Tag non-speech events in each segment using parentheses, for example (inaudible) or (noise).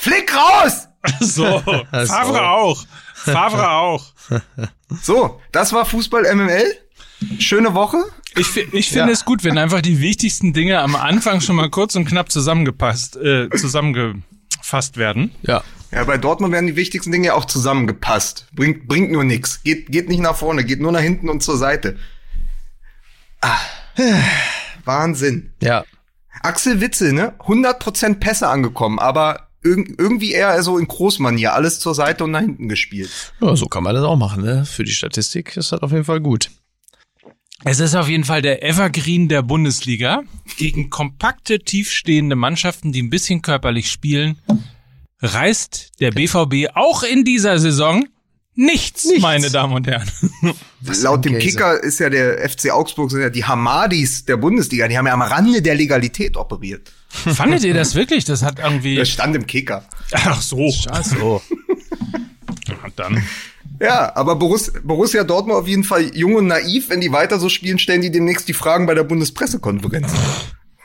Flick raus! (laughs) (laughs) So, Favre auch. Favre auch. (laughs) So, das war Fußball MML. Schöne Woche. Ich, ich finde Ja. es gut, wenn einfach die wichtigsten Dinge am Anfang schon mal kurz und knapp zusammengepasst, äh, zusammengefasst werden. Ja. Ja, bei Dortmund werden die wichtigsten Dinge ja auch zusammengepasst. Bringt, bringt nur nix. Geht, geht nicht nach vorne, geht nur nach hinten und zur Seite. Ah. (sighs) Wahnsinn. Ja. Axel Witzel, ne? 100% Pässe angekommen, aber irg irgendwie eher so in Großmanier. Alles zur Seite und nach hinten gespielt. ja. So kann man das auch machen, ne? Für die Statistik ist das auf jeden Fall gut. Es ist auf jeden Fall der Evergreen der Bundesliga. Gegen kompakte, tiefstehende Mannschaften, die ein bisschen körperlich spielen, reißt der BVB auch in dieser Saison nichts, Nichts. meine Damen und Herren. (laughs) Laut dem Käse. Kicker ist ja der FC Augsburg sind ja die Hamadis der Bundesliga. Die haben ja am Rande der Legalität operiert. (laughs) Fandet ihr das wirklich? Das hat irgendwie. Das stand im Kicker. Ach so. Ach so. (laughs) Ja, dann. Ja, aber Borussia, Borussia Dortmund auf jeden Fall jung und naiv. Wenn die weiter so spielen, stellen die demnächst die Fragen bei der Bundespressekonferenz.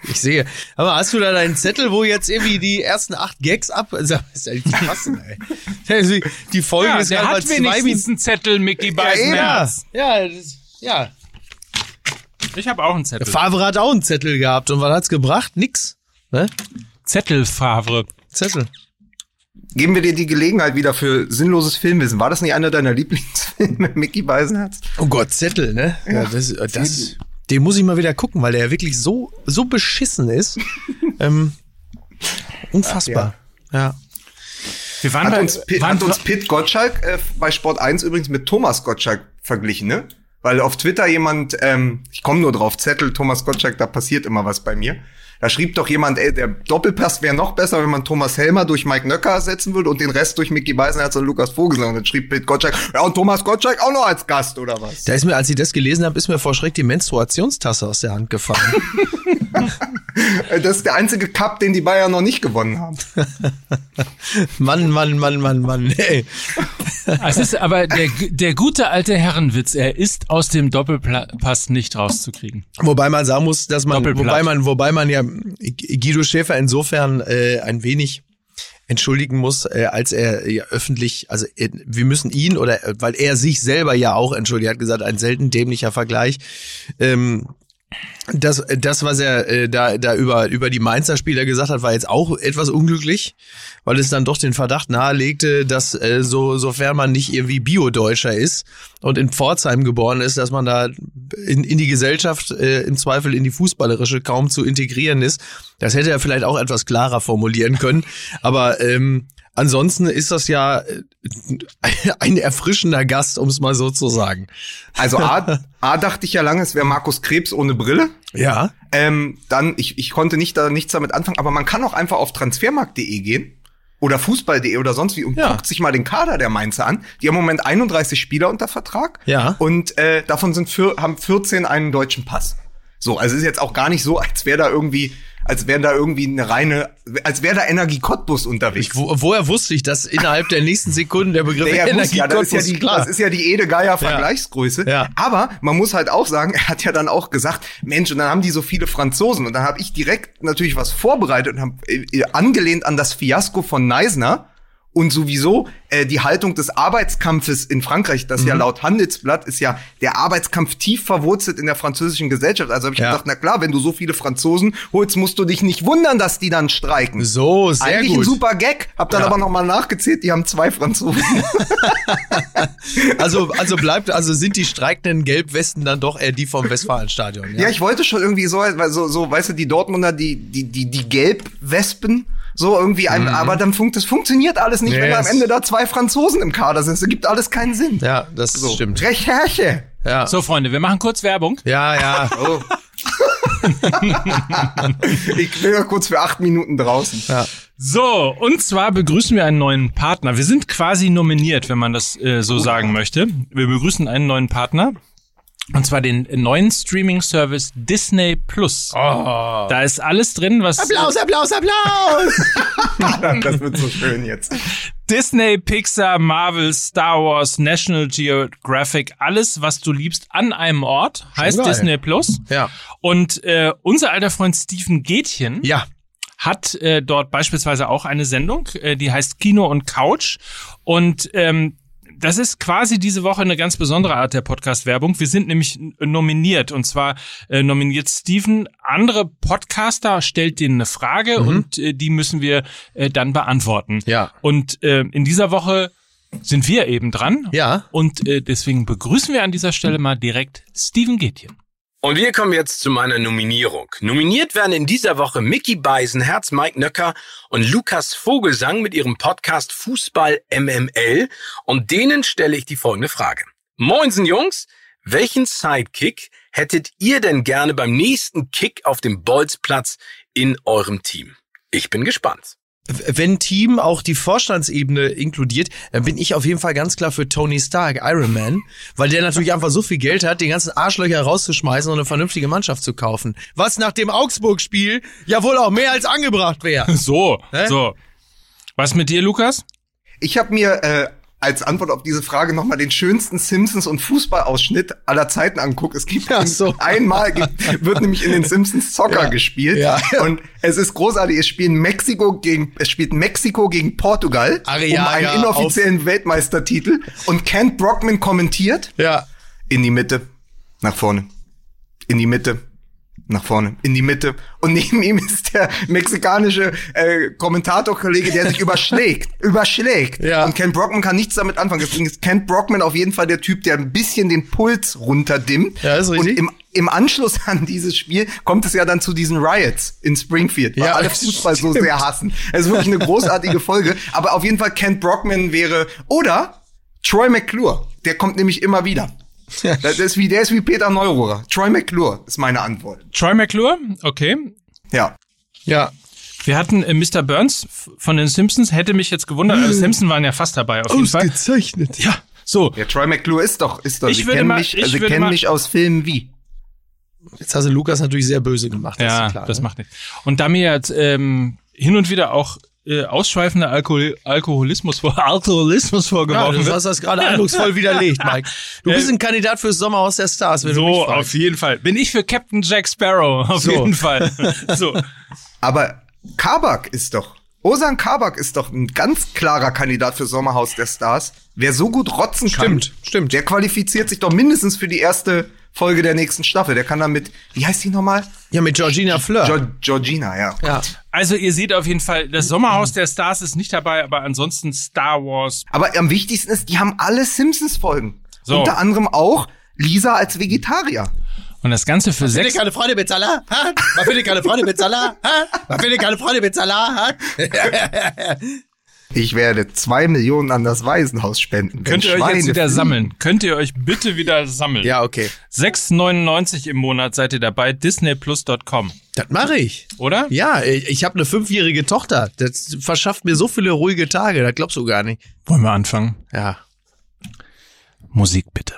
Ich sehe. Aber hast du da deinen Zettel, wo jetzt irgendwie die ersten acht Gags ab... (laughs) Sag, ist ja nicht zu fassen, ey. Die- Die Folge Ja, ist der gerade mal hat zwei wenigstens Minuten. einen Zettel, Mickey Ja, Beisenherz. ja, das, ja. Ich habe auch einen Zettel. Favre hat auch einen Zettel gehabt. Und was hat's gebracht? Nix. Ne? Zettel Favre. Zettel. Geben wir dir die Gelegenheit wieder für sinnloses Filmwissen. War das nicht einer deiner Lieblingsfilme, (laughs) Mickey Beisenherz? Oh Gott, Zettel, ne? Ja, das, das, den muss ich mal wieder gucken, weil der ja wirklich so, so beschissen ist. (laughs) ähm, unfassbar. Ja. Wir waren Hat bei, uns, Pitt, waren, hat uns Pitt Gottschalk äh, bei Sport 1 übrigens mit Thomas Gottschalk verglichen, ne? Weil auf Twitter jemand, ähm, ich komme nur drauf, Zettel, Thomas Gottschalk, da passiert immer was bei mir. Da schrieb doch jemand, ey, der Doppelpass wäre noch besser, wenn man Thomas Helmer durch Mike Nöcker ersetzen würde und den Rest durch Mickey Beisenherz und Lukas Vogelsang. Und dann schrieb Pitt Gottschalk, ja, und Thomas Gottschalk auch noch als Gast, oder was? Da ist mir, als ich das gelesen habe, ist mir vor Schreck die Menstruationstasse aus der Hand gefallen. (laughs) Äh, Das ist der einzige Cup, den die Bayern noch nicht gewonnen haben. (laughs) Mann, Mann, Mann, Mann, Mann. Ey. es ist aber der, der gute alte Herrenwitz, er ist aus dem Doppelpass nicht rauszukriegen. Wobei man sagen muss, dass man, wobei man, wobei man ja Guido Schäfer insofern äh, ein wenig entschuldigen muss, äh, als er ja öffentlich, also äh, wir müssen ihn oder äh, weil er sich selber ja auch entschuldigt, er hat gesagt, ein selten dämlicher Vergleich. Ähm, das, das, was er äh, da, da über, über die Mainzer Spieler gesagt hat, war jetzt auch etwas unglücklich, weil es dann doch den Verdacht nahelegte, dass äh, so, sofern man nicht irgendwie Bio-Deutscher ist und in Pforzheim geboren ist, dass man da in, in die Gesellschaft, äh, im Zweifel in die fußballerische, kaum zu integrieren ist. Das hätte er vielleicht auch etwas klarer formulieren können. Aber ähm, ansonsten ist das ja äh, ein erfrischender Gast, um es mal so zu sagen. Also A, A dachte ich ja lange, es wäre Markus Krebs ohne Brille. Ja. Ähm, dann, ich, ich konnte nicht da nichts damit anfangen, aber man kann auch einfach auf transfermarkt.de gehen oder fußball.de oder sonst wie und Ja. guckt sich mal den Kader der Mainzer an. Die haben im Moment 31 Spieler unter Vertrag. Ja. Und äh, davon sind vier, haben 14 einen deutschen Pass. So, also es ist jetzt auch gar nicht so, als wäre da irgendwie, als wäre da irgendwie eine reine, als wäre da Energie Cottbus unterwegs. Ich, wo, woher wusste ich, dass innerhalb der nächsten Sekunden der Begriff Ja, ja, muss, Energie ja, das, ist ja Cottbus- die, klar. das ist ja die Ede Geier Vergleichsgröße. Ja. Aber man muss halt auch sagen, (laughs) er hat ja dann auch gesagt, Mensch, und dann haben die so viele Franzosen. Und dann habe ich direkt natürlich was vorbereitet und habe äh, angelehnt an das Fiasko von Neisner. Und sowieso äh, die Haltung des Arbeitskampfes in Frankreich, das Mhm. ja laut Handelsblatt ist ja der Arbeitskampf tief verwurzelt in der französischen Gesellschaft. Also habe ich Ja. gedacht, na klar, wenn du so viele Franzosen holst, musst du dich nicht wundern, dass die dann streiken. So, sehr Eigentlich gut. ein super Gag. Hab dann Ja. aber noch mal nachgezählt, die haben zwei Franzosen. (laughs) Also, also bleibt, also sind die streikenden Gelbwesten dann doch eher die vom Westfalenstadion. Ja, ich wollte schon irgendwie so, weil so, so, weißt du, die Dortmunder, die, die, die, die Gelbwespen, so irgendwie, ein, aber dann funkt, das funktioniert alles nicht, wenn Nee, am es- Ende da zwei Franzosen im Kader sind. Das ergibt alles keinen Sinn. ja das so. stimmt. Recherche. Ja. So, Freunde, wir machen kurz Werbung. ja, ja. Oh. (laughs) ich bin ja kurz für acht Minuten draußen. ja. So, und zwar begrüßen wir einen neuen Partner. Wir sind quasi nominiert, wenn man das äh, so sagen möchte. Wir begrüßen einen neuen Partner. Und zwar den neuen Streaming-Service Disney Plus. Oh. Da ist alles drin, was Applaus, Applaus, Applaus! (laughs) (laughs) Das wird so schön jetzt. Disney, Pixar, Marvel, Star Wars, National Geographic, alles, was du liebst, an einem Ort, heißt geil. Disney Plus. Ja. Und äh, unser alter Freund Steven Gätchen Ja. hat äh, dort beispielsweise auch eine Sendung, äh, die heißt Kino und Couch. Und ähm, das ist quasi diese Woche eine ganz besondere Art der Podcast-Werbung. Wir sind nämlich nominiert und zwar äh, nominiert Steven. Andere Podcaster stellt denen eine Frage mhm. und äh, die müssen wir äh, dann beantworten. Ja. Und äh, in dieser Woche sind wir eben dran. Ja. Und äh, deswegen begrüßen wir an dieser Stelle mal direkt Steven Gätjen. Und wir kommen jetzt zu meiner Nominierung. Nominiert werden in dieser Woche Mickey Beisenherz, Mike Nöcker und Lukas Vogelsang mit ihrem Podcast Fußball MML. Und denen stelle ich die folgende Frage. Moinsen Jungs, welchen Sidekick hättet ihr denn gerne beim nächsten Kick auf dem Bolzplatz in eurem Team? Ich bin gespannt wenn Team auch die Vorstandsebene inkludiert, dann bin ich auf jeden Fall ganz klar für Tony Stark, Iron Man, weil der natürlich einfach so viel Geld hat, den ganzen Arschlöcher rauszuschmeißen und eine vernünftige Mannschaft zu kaufen. Was nach dem Augsburg-Spiel ja wohl auch mehr als angebracht wäre. (laughs) So, Hä? so. Was mit dir, Lukas? Ich habe mir äh, als Antwort auf diese Frage nochmal den schönsten Simpsons und Fußballausschnitt aller Zeiten anguckt. Es gibt ja, so. einmal gibt, wird nämlich in den Simpsons Soccer ja. gespielt ja. und es ist großartig. Es spielen Mexiko gegen es spielt Mexiko gegen Portugal Ariaga um einen inoffiziellen Weltmeistertitel und Kent Brockman kommentiert. Ja. In die Mitte, nach vorne, in die Mitte, nach vorne, in die Mitte. Und neben ihm ist der mexikanische äh, Kommentatorkollege, der sich überschlägt. (laughs) überschlägt. Ja. Und Ken Brockman kann nichts damit anfangen. Deswegen ist Ken Brockman auf jeden Fall der Typ, der ein bisschen den Puls runterdimmt. Ja, ist richtig. Und im, im Anschluss an dieses Spiel kommt es ja dann zu diesen Riots in Springfield, weil ja, alle (laughs) Fußball stimmt. so sehr hassen. Es ist wirklich eine großartige Folge. Aber auf jeden Fall Ken Brockman wäre, oder Troy McClure. Der kommt nämlich immer wieder. (laughs) Das ist wie, der ist wie Peter Neururer. Troy McClure ist meine Antwort. Troy McClure? Okay. Ja. Ja. Wir hatten äh, Mr. Burns von den Simpsons, hätte mich jetzt gewundert, alle Simpsons waren ja fast dabei auf jeden Fall. Ausgezeichnet. Ja, so. Ja, Troy McClure ist doch, ist doch, Ich sie würde kennen mal- mich, ich also würde kennen mal- mich aus Filmen wie. Jetzt hast du Lukas natürlich sehr böse gemacht. das Ja, ist klar, das ne? macht nichts. Und da mir jetzt ähm, hin und wieder auch äh, ausschweifender Alkohol Alkoholismus vor (laughs) Alkoholismus Ja, vorgeworfen du wird. hast das gerade eindrucksvoll widerlegt, Mike. Du bist ein Kandidat fürs Sommerhaus der Stars, wenn du mich So, auf jeden Fall. Bin ich für Captain Jack Sparrow, (laughs) auf So. jeden Fall. (laughs) So. Aber Kabak ist doch, Osan Kabak ist doch ein ganz klarer Kandidat für Sommerhaus der Stars. Wer so gut rotzen kann, Stimmt, stimmt. der qualifiziert sich doch mindestens für die erste Folge der nächsten Staffel. Der kann dann mit, wie heißt die nochmal? Ja, mit Georgina Fleur. Jo Georgina, ja. ja. Also ihr seht auf jeden Fall, das Sommerhaus der Stars ist nicht dabei, aber ansonsten Star Wars. Aber am wichtigsten ist, die haben alle Simpsons-Folgen. So. Unter anderem auch Lisa als Vegetarier. Und das Ganze für sechs. keine Freunde mit Salah? Ha? Man findet keine Freunde mit Salah? Ha? Man findet keine Freunde mit Salah? (laughs) (laughs) Ich werde zwei Millionen an das Waisenhaus spenden. Könnt ihr euch Schweine jetzt wieder fliegen. sammeln? Könnt ihr euch bitte wieder sammeln? Ja, okay. 6,99 im Monat seid ihr dabei, disneyplus.com, Das mache ich. oder? Ja, ich habe eine fünfjährige Tochter. Das verschafft mir so viele ruhige Tage. Das glaubst du gar nicht. Wollen wir anfangen? Ja. Musik bitte.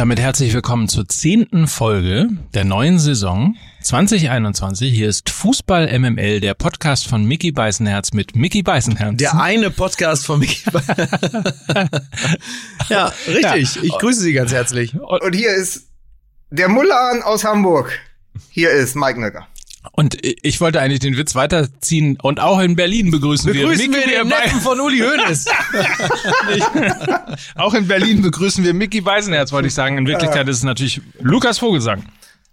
Damit herzlich willkommen zur zehnten Folge der neuen Saison 2021. Hier ist Fußball MML, der Podcast von Mickey Beißenherz mit Mickey Beißenherz. Der eine Podcast von Mickey. ja, richtig. Ich grüße Sie ganz herzlich. Und hier ist der Mullan aus Hamburg. Hier ist Mike Nöcker. Und ich wollte eigentlich den Witz weiterziehen und auch in Berlin begrüßen, Begrüßen wir Mickey den bei- Neffen von Uli Hoeneß. (laughs) Auch in Berlin begrüßen wir Mickey Beisenherz, wollte ich sagen. In Wirklichkeit ist es natürlich Lukas Vogelsang.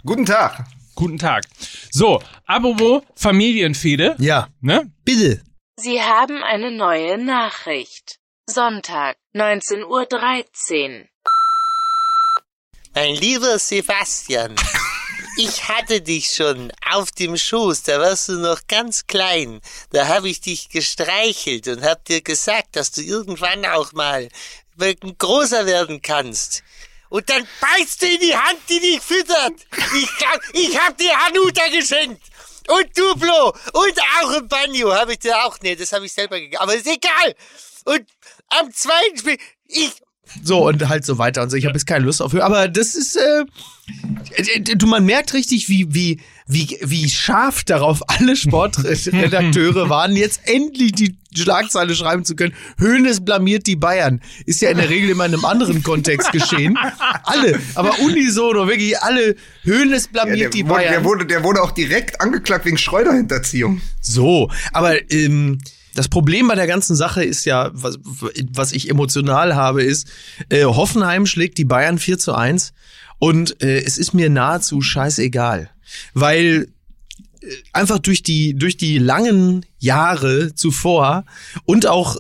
Guten Tag. Guten Tag. So, apropos Familienfehde. ja, Ne? bitte. Sie haben eine neue Nachricht. Sonntag, 19.13 Uhr. Mein lieber Sebastian, ich hatte dich schon auf dem Schoß, da warst du noch ganz klein. Da habe ich dich gestreichelt und hab dir gesagt, dass du irgendwann auch mal großer werden kannst. Und dann beißt du in die Hand, die dich füttert. Ich, glaub, ich hab dir Hanuta geschenkt. Und Duplo. Und auch ein Banjo habe ich dir auch. Nee, das habe ich selber gegeben. Aber ist egal. Und am zweiten Spiel, ich, So und halt so weiter und so. Ich habe jetzt keine Lust auf. Aber das ist, äh, du man merkt richtig, wie wie wie wie scharf darauf alle Sportredakteure (laughs) waren, jetzt endlich die Schlagzeile schreiben zu können. Höhnes blamiert die Bayern. Ist ja in der Regel immer in einem anderen Kontext geschehen. Alle, aber unisono, wirklich alle. Höhnes blamiert der, die wurde, Bayern. der, wurde, der wurde auch direkt angeklagt wegen Schreuderhinterziehung. So, aber ähm, das Problem bei der ganzen Sache ist ja, was, was ich emotional habe, ist, äh, Hoffenheim schlägt die Bayern 4 zu 1 und äh, es ist mir nahezu scheißegal. Weil äh, einfach durch die, durch die langen Jahre zuvor und auch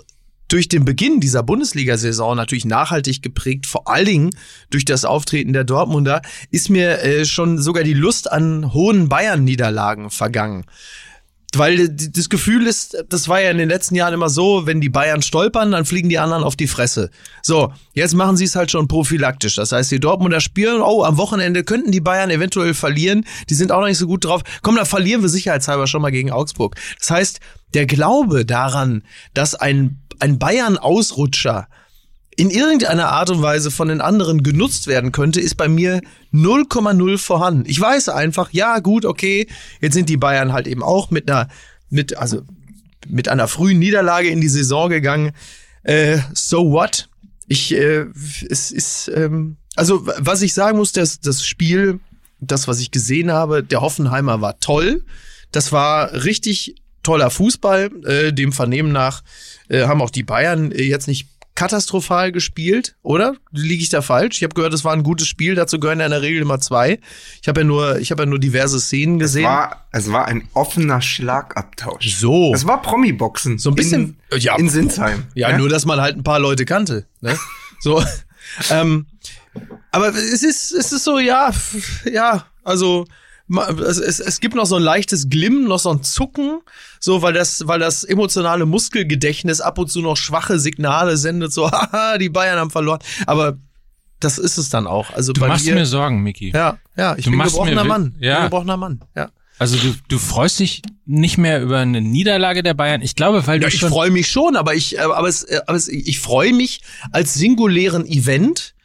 durch den Beginn dieser Bundesliga-Saison natürlich nachhaltig geprägt, vor allen Dingen durch das Auftreten der Dortmunder, ist mir äh, schon sogar die Lust an hohen Bayern-Niederlagen vergangen. Weil das Gefühl ist, das war ja in den letzten Jahren immer so, wenn die Bayern stolpern, dann fliegen die anderen auf die Fresse. So, jetzt machen sie es halt schon prophylaktisch. Das heißt, die Dortmunder spielen, oh, am Wochenende könnten die Bayern eventuell verlieren. Die sind auch noch nicht so gut drauf. Komm, da verlieren wir sicherheitshalber schon mal gegen Augsburg. Das heißt, der Glaube daran, dass ein, ein Bayern-Ausrutscher in irgendeiner Art und Weise von den anderen genutzt werden könnte, ist bei mir 0,0 vorhanden. Ich weiß einfach, ja, gut, okay, jetzt sind die Bayern halt eben auch mit einer, mit, also, mit einer frühen Niederlage in die Saison gegangen. Äh, so what? Ich, äh, es ist, ähm, also, was ich sagen muss, das, das Spiel, das, was ich gesehen habe, der Hoffenheimer war toll. Das war richtig toller Fußball. Äh, dem Vernehmen nach äh, haben auch die Bayern äh, jetzt nicht katastrophal gespielt, oder? Liege ich da falsch? Ich habe gehört, es war ein gutes Spiel, dazu gehören ja in der Regel immer zwei. Ich habe ja nur, ich habe ja nur diverse Szenen gesehen. Es war, es war ein offener Schlagabtausch. So. Es war Promi-Boxen. So ein bisschen- in, ja. in Sinsheim. Ja, nur, dass man halt ein paar Leute kannte. Ne? So. (laughs) ähm, aber es ist, es ist so, ja, ja, also es, es, es gibt noch so ein leichtes Glimmen, noch so ein Zucken, so weil das, weil das emotionale Muskelgedächtnis ab und zu noch schwache Signale sendet, so, (laughs) haha, die Bayern haben verloren. Aber das ist es dann auch. Also Du bei machst mir, mir Sorgen, Miki. ja, ja, ich Du bin gebrochener Mann. Ja. bin gebrochener Mann, ja. Also du, du freust dich nicht mehr über eine Niederlage der Bayern. Ich glaube, weil du Ja, ich freue mich schon, aber ich, äh, aber es, äh, aber es, ich freue mich als singulären Event.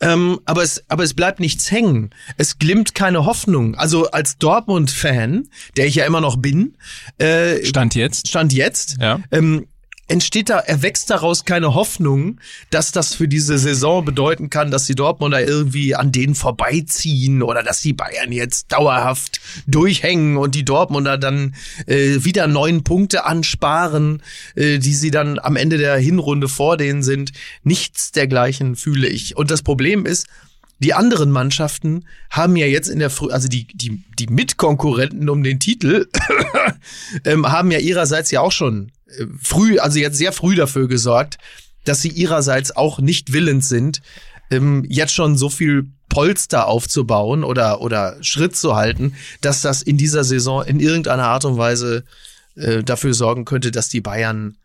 Ähm, aber es, aber es bleibt nichts hängen. Es glimmt keine Hoffnung. Also als Dortmund-Fan, der ich ja immer noch bin, äh, stand jetzt. stand jetzt, Ja. ähm, entsteht da, erwächst daraus keine Hoffnung, dass das für diese Saison bedeuten kann, dass die Dortmunder irgendwie an denen vorbeiziehen oder dass die Bayern jetzt dauerhaft durchhängen und die Dortmunder dann äh, wieder neun Punkte ansparen, äh, die sie dann am Ende der Hinrunde vor denen sind. Nichts dergleichen fühle ich. Und das Problem ist, die anderen Mannschaften haben ja jetzt in der Früh, also die, die, die Mitkonkurrenten um den Titel, (coughs) ähm, haben ja ihrerseits ja auch schon früh, also jetzt sehr früh dafür gesorgt, dass sie ihrerseits auch nicht willens sind, ähm, jetzt schon so viel Polster aufzubauen oder, oder Schritt zu halten, dass das in dieser Saison in irgendeiner Art und Weise äh, dafür sorgen könnte, dass die Bayern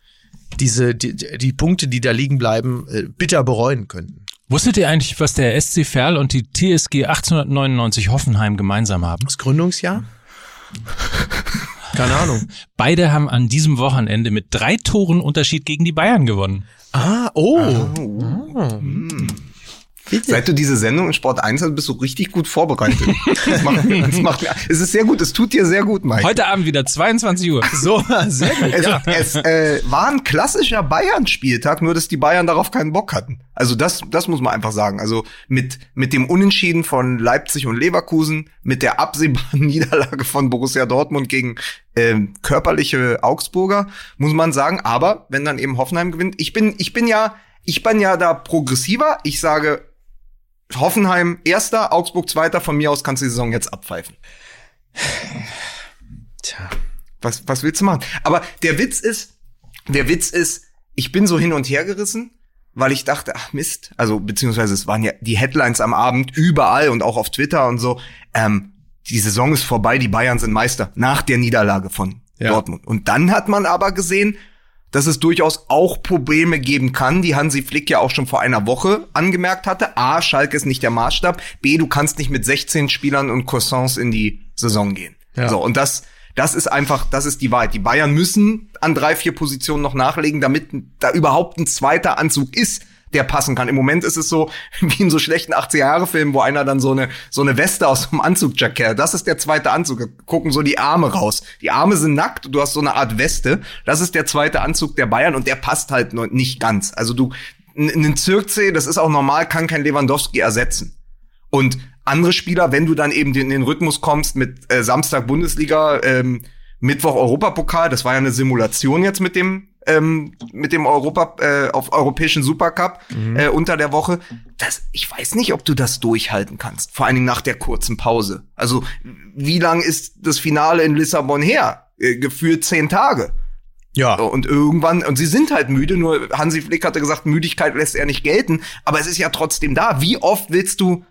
diese, die, die Punkte, die da liegen bleiben, äh, bitter bereuen könnten. Wusstet ihr eigentlich, was der SC Verl und die TSG 1899 Hoffenheim gemeinsam haben? Das Gründungsjahr? Keine Ahnung. Beide haben an diesem Wochenende mit drei Toren Unterschied gegen die Bayern gewonnen. Ah, oh. Seit du diese Sendung in Sport 1 hast, bist du richtig gut vorbereitet. Das macht, (laughs) das macht, es ist sehr gut, es tut dir sehr gut, Mike. Heute Abend wieder 22 Uhr. So, (laughs) sehr gut. Es, es äh, war ein klassischer Bayern-Spieltag, nur dass die Bayern darauf keinen Bock hatten. Also das, das muss man einfach sagen. Also mit, mit dem Unentschieden von Leipzig und Leverkusen, mit der absehbaren (laughs) Niederlage von Borussia Dortmund gegen ähm, körperliche Augsburger, muss man sagen. Aber wenn dann eben Hoffenheim gewinnt, ich bin, ich bin ja, ich bin ja da progressiver. Ich sage, Hoffenheim erster, Augsburg zweiter. Von mir aus kannst du die Saison jetzt abpfeifen. Tja. Was, was willst du machen? Aber der Witz ist, der Witz ist, ich bin so hin und her gerissen, weil ich dachte, ach Mist, also beziehungsweise es waren ja die Headlines am Abend überall und auch auf Twitter und so. Ähm, die Saison ist vorbei, die Bayern sind Meister nach der Niederlage von Ja. Dortmund. Und dann hat man aber gesehen, dass es durchaus auch Probleme geben kann, die Hansi Flick ja auch schon vor einer Woche angemerkt hatte. A, Schalke ist nicht der Maßstab. B, du kannst nicht mit 16 Spielern und Croissants in die Saison gehen. Ja. So, und das, das ist einfach, das ist die Wahrheit. Die Bayern müssen an drei, vier Positionen noch nachlegen, damit da überhaupt ein zweiter Anzug ist. Der passen kann. Im Moment ist es so, (laughs) wie in so schlechten 80er-Jahre-Filmen, wo einer dann so eine, so eine Weste aus dem Anzugjacket, das ist der zweite Anzug, gucken so die Arme raus. Die Arme sind nackt, du hast so eine Art Weste, das ist der zweite Anzug der Bayern und der passt halt nicht ganz. Also du, einen Zirkzee, das ist auch normal, kann kein Lewandowski ersetzen. Und andere Spieler, wenn du dann eben in den Rhythmus kommst mit äh, Samstag Bundesliga, ähm, Mittwoch Europapokal, das war ja eine Simulation jetzt mit dem ähm, mit dem Europa äh, auf europäischen Supercup mhm. äh, unter der Woche. Das, ich weiß nicht, ob du das durchhalten kannst. Vor allen Dingen nach der kurzen Pause. Also wie lang ist das Finale in Lissabon her? Äh, gefühlt zehn Tage. Ja. Und irgendwann, und sie sind halt müde, nur Hansi Flick hatte gesagt, Müdigkeit lässt er nicht gelten, aber es ist ja trotzdem da. Wie oft willst du,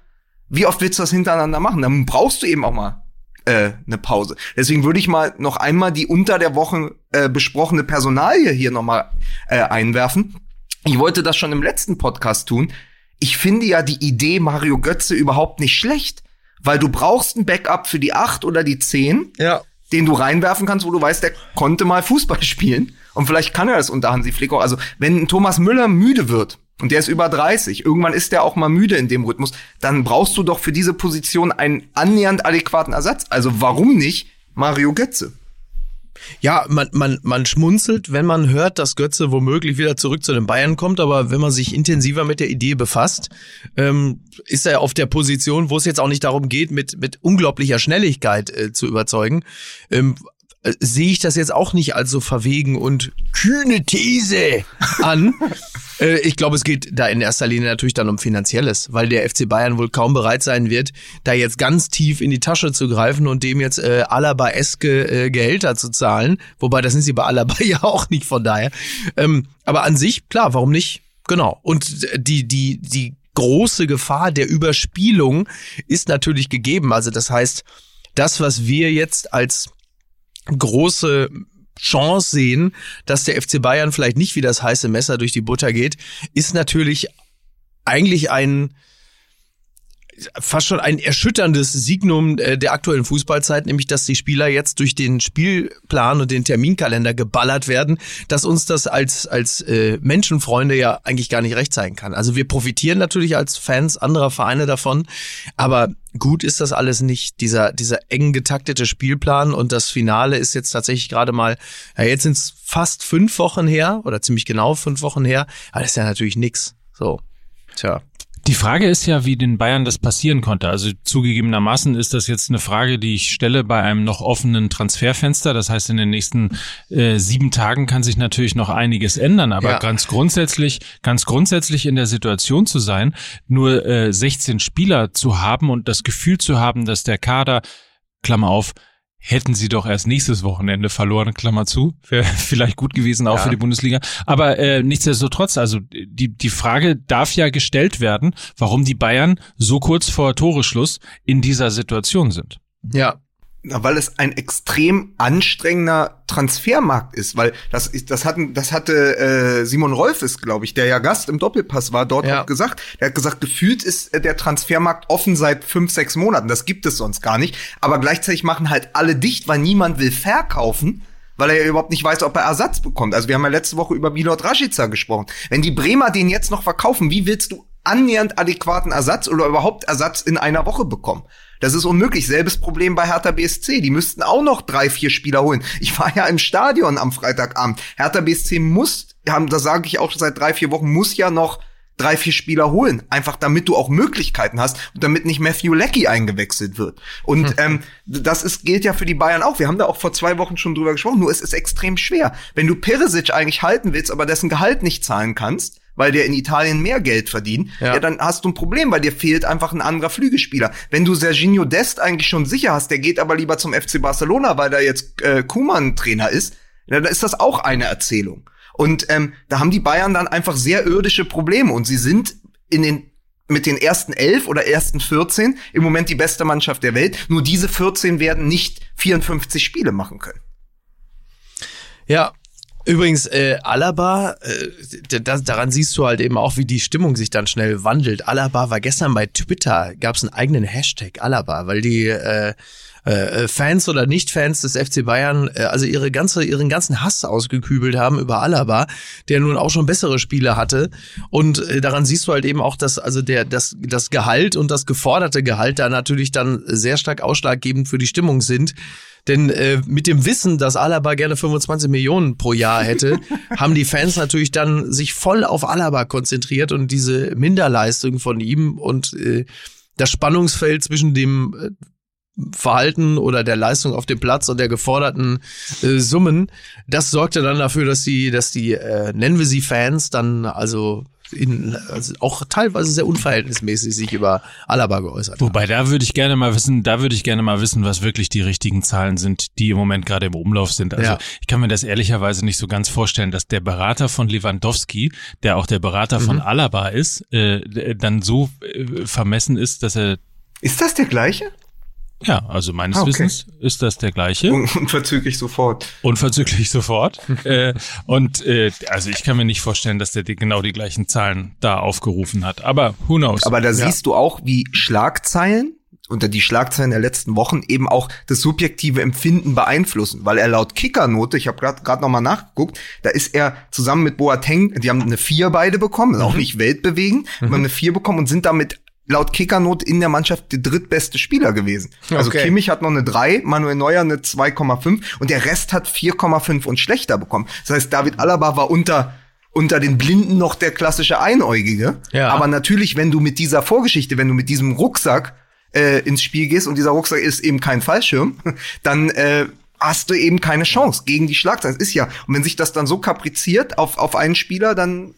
wie oft willst du das hintereinander machen? Dann brauchst du eben auch mal äh, eine Pause. Deswegen würde ich mal noch einmal die unter der Woche äh, besprochene Personalie hier nochmal äh, einwerfen. Ich wollte das schon im letzten Podcast tun. Ich finde ja die Idee Mario Götze überhaupt nicht schlecht, weil du brauchst ein Backup für die acht oder die zehn, ja. den du reinwerfen kannst, wo du weißt, der konnte mal Fußball (laughs) spielen und vielleicht kann er das unter Hansi Flick auch. Also wenn Thomas Müller müde wird, und der ist über 30. Irgendwann ist der auch mal müde in dem Rhythmus. Dann brauchst du doch für diese Position einen annähernd adäquaten Ersatz. Also warum nicht Mario Götze? Ja, man, man, man schmunzelt, wenn man hört, dass Götze womöglich wieder zurück zu den Bayern kommt, aber wenn man sich intensiver mit der Idee befasst, ähm, ist er auf der Position, wo es jetzt auch nicht darum geht, mit, mit unglaublicher Schnelligkeit äh, zu überzeugen. Ähm, äh, sehe ich das jetzt auch nicht als so verwegen und kühne These an. (laughs) äh, ich glaube, es geht da in erster Linie natürlich dann um Finanzielles, weil der FC Bayern wohl kaum bereit sein wird, da jetzt ganz tief in die Tasche zu greifen und dem jetzt äh, Alaba-eske äh, Gehälter zu zahlen. Wobei, das sind sie bei Alaba (laughs) ja auch nicht, von daher. Ähm, aber an sich, klar, warum nicht? Genau. Und die, die, die große Gefahr der Überspielung ist natürlich gegeben. Also das heißt, das, was wir jetzt als große Chance sehen, dass der FC Bayern vielleicht nicht wie das heiße Messer durch die Butter geht, ist natürlich eigentlich ein fast schon ein erschütterndes Signum äh, der aktuellen Fußballzeit, nämlich dass die Spieler jetzt durch den Spielplan und den Terminkalender geballert werden, dass uns das als als äh, Menschenfreunde ja eigentlich gar nicht recht sein kann. Also wir profitieren natürlich als Fans anderer Vereine davon, aber gut ist das alles nicht. Dieser, dieser eng getaktete Spielplan und das Finale ist jetzt tatsächlich gerade mal, ja, jetzt sind es fast fünf Wochen her oder ziemlich genau fünf Wochen her, aber das ist ja natürlich nix. So. Tja. Die Frage ist ja, wie den Bayern das passieren konnte. Also zugegebenermaßen ist das jetzt eine Frage, die ich stelle bei einem noch offenen Transferfenster. Das heißt, in den nächsten äh, sieben Tagen kann sich natürlich noch einiges ändern. Aber ja. ganz grundsätzlich, ganz grundsätzlich in der Situation zu sein, nur äh, 16 Spieler zu haben und das Gefühl zu haben, dass der Kader Klammer auf, hätten sie doch erst nächstes Wochenende verloren, Klammer zu. Wäre (laughs) vielleicht gut gewesen auch ja. für die Bundesliga. Aber äh, nichtsdestotrotz, also die, die Frage darf ja gestellt werden, warum die Bayern so kurz vor Toreschluss in dieser Situation sind. Ja, na, weil es ein extrem anstrengender Transfermarkt ist, weil das ist, das hatten, das hatte äh, Simon Rolfes, glaube ich, der ja Gast im Doppelpass war, dort ja. gesagt. Der hat gesagt, gefühlt ist äh, der Transfermarkt offen seit fünf, sechs Monaten. Das gibt es sonst gar nicht. Aber gleichzeitig machen halt alle dicht, weil niemand will verkaufen weil er ja überhaupt nicht weiß, ob er Ersatz bekommt. Also wir haben ja letzte Woche über Milot Rashica gesprochen. Wenn die Bremer den jetzt noch verkaufen, wie willst du annähernd adäquaten Ersatz oder überhaupt Ersatz in einer Woche bekommen? Das ist unmöglich. Selbes Problem bei Hertha BSC. Die müssten auch noch drei, vier Spieler holen. Ich war ja im Stadion am Freitagabend. Hertha BSC muss, haben, das sage ich auch schon seit drei, vier Wochen, muss ja noch drei, vier Spieler holen. Einfach damit du auch Möglichkeiten hast und damit nicht Matthew Leckie eingewechselt wird. Und ähm, das ist, gilt ja für die Bayern auch. Wir haben da auch vor zwei Wochen schon drüber gesprochen. Nur es ist extrem schwer. Wenn du Peresic eigentlich halten willst, aber dessen Gehalt nicht zahlen kannst, weil der in Italien mehr Geld verdient, ja. ja. dann hast du ein Problem, weil dir fehlt einfach ein anderer Flügelspieler. Wenn du Serginho Dest eigentlich schon sicher hast, der geht aber lieber zum FC Barcelona, weil da jetzt äh, Kuman Trainer ist, ja, dann ist das auch eine Erzählung. Und ähm, da haben die Bayern dann einfach sehr irdische Probleme und sie sind in den mit den ersten elf oder ersten 14 im Moment die beste Mannschaft der Welt. Nur diese 14 werden nicht 54 Spiele machen können. Ja, Übrigens, äh, Alaba, äh, da, daran siehst du halt eben auch, wie die Stimmung sich dann schnell wandelt. Alaba war gestern bei Twitter, gab es einen eigenen Hashtag Alaba, weil die äh, äh, Fans oder Nicht-Fans des FC Bayern äh, also ihre ganze, ihren ganzen Hass ausgekübelt haben über Alaba, der nun auch schon bessere Spiele hatte. Und äh, daran siehst du halt eben auch, dass also der, das, das Gehalt und das geforderte Gehalt da natürlich dann sehr stark ausschlaggebend für die Stimmung sind. Denn äh, mit dem Wissen, dass Alaba gerne 25 Millionen pro Jahr hätte, (laughs) haben die Fans natürlich dann sich voll auf Alaba konzentriert und diese Minderleistung von ihm und äh, das Spannungsfeld zwischen dem äh, Verhalten oder der Leistung auf dem Platz und der geforderten äh, Summen, das sorgte dann dafür, dass die, dass die, äh, nennen wir sie Fans, dann also in, also auch teilweise sehr unverhältnismäßig sich über Alaba geäußert haben. Wobei, da würde ich gerne mal wissen, da würde ich gerne mal wissen, was wirklich die richtigen Zahlen sind, die im Moment gerade im Umlauf sind. Also Ja. ich kann mir das ehrlicherweise nicht so ganz vorstellen, dass der Berater von Lewandowski, der auch der Berater Mhm. von Alaba ist, äh, dann so äh, vermessen ist, dass er Ist das der gleiche? Ja, also meines Ah, okay. Wissens ist das der gleiche. Un unverzüglich sofort. Unverzüglich sofort. (laughs) äh, und äh, also ich kann mir nicht vorstellen, dass der die, genau die gleichen Zahlen da aufgerufen hat. Aber who knows? Aber da siehst du auch, wie Schlagzeilen unter die Schlagzeilen der letzten Wochen eben auch das subjektive Empfinden beeinflussen, weil er laut Kickernote, ich habe gerade gerade noch mal nachgeguckt, da ist er zusammen mit Boateng, die haben eine vier beide bekommen, ist auch nicht weltbewegend, haben eine vier bekommen und sind damit laut Kickernote in der Mannschaft der drittbeste Spieler gewesen. Also Okay. Kimmich hat noch eine 3, Manuel Neuer eine 2,5 und der Rest hat 4,5 und schlechter bekommen. Das heißt, David Alaba war unter unter den Blinden noch der klassische Einäugige. Ja. Aber natürlich, wenn du mit dieser Vorgeschichte, wenn du mit diesem Rucksack äh, ins Spiel gehst und dieser Rucksack ist eben kein Fallschirm, (laughs) dann äh, hast du eben keine Chance gegen die Schlagzeilen. Es ist ja, und wenn sich das dann so kapriziert auf, auf einen Spieler, dann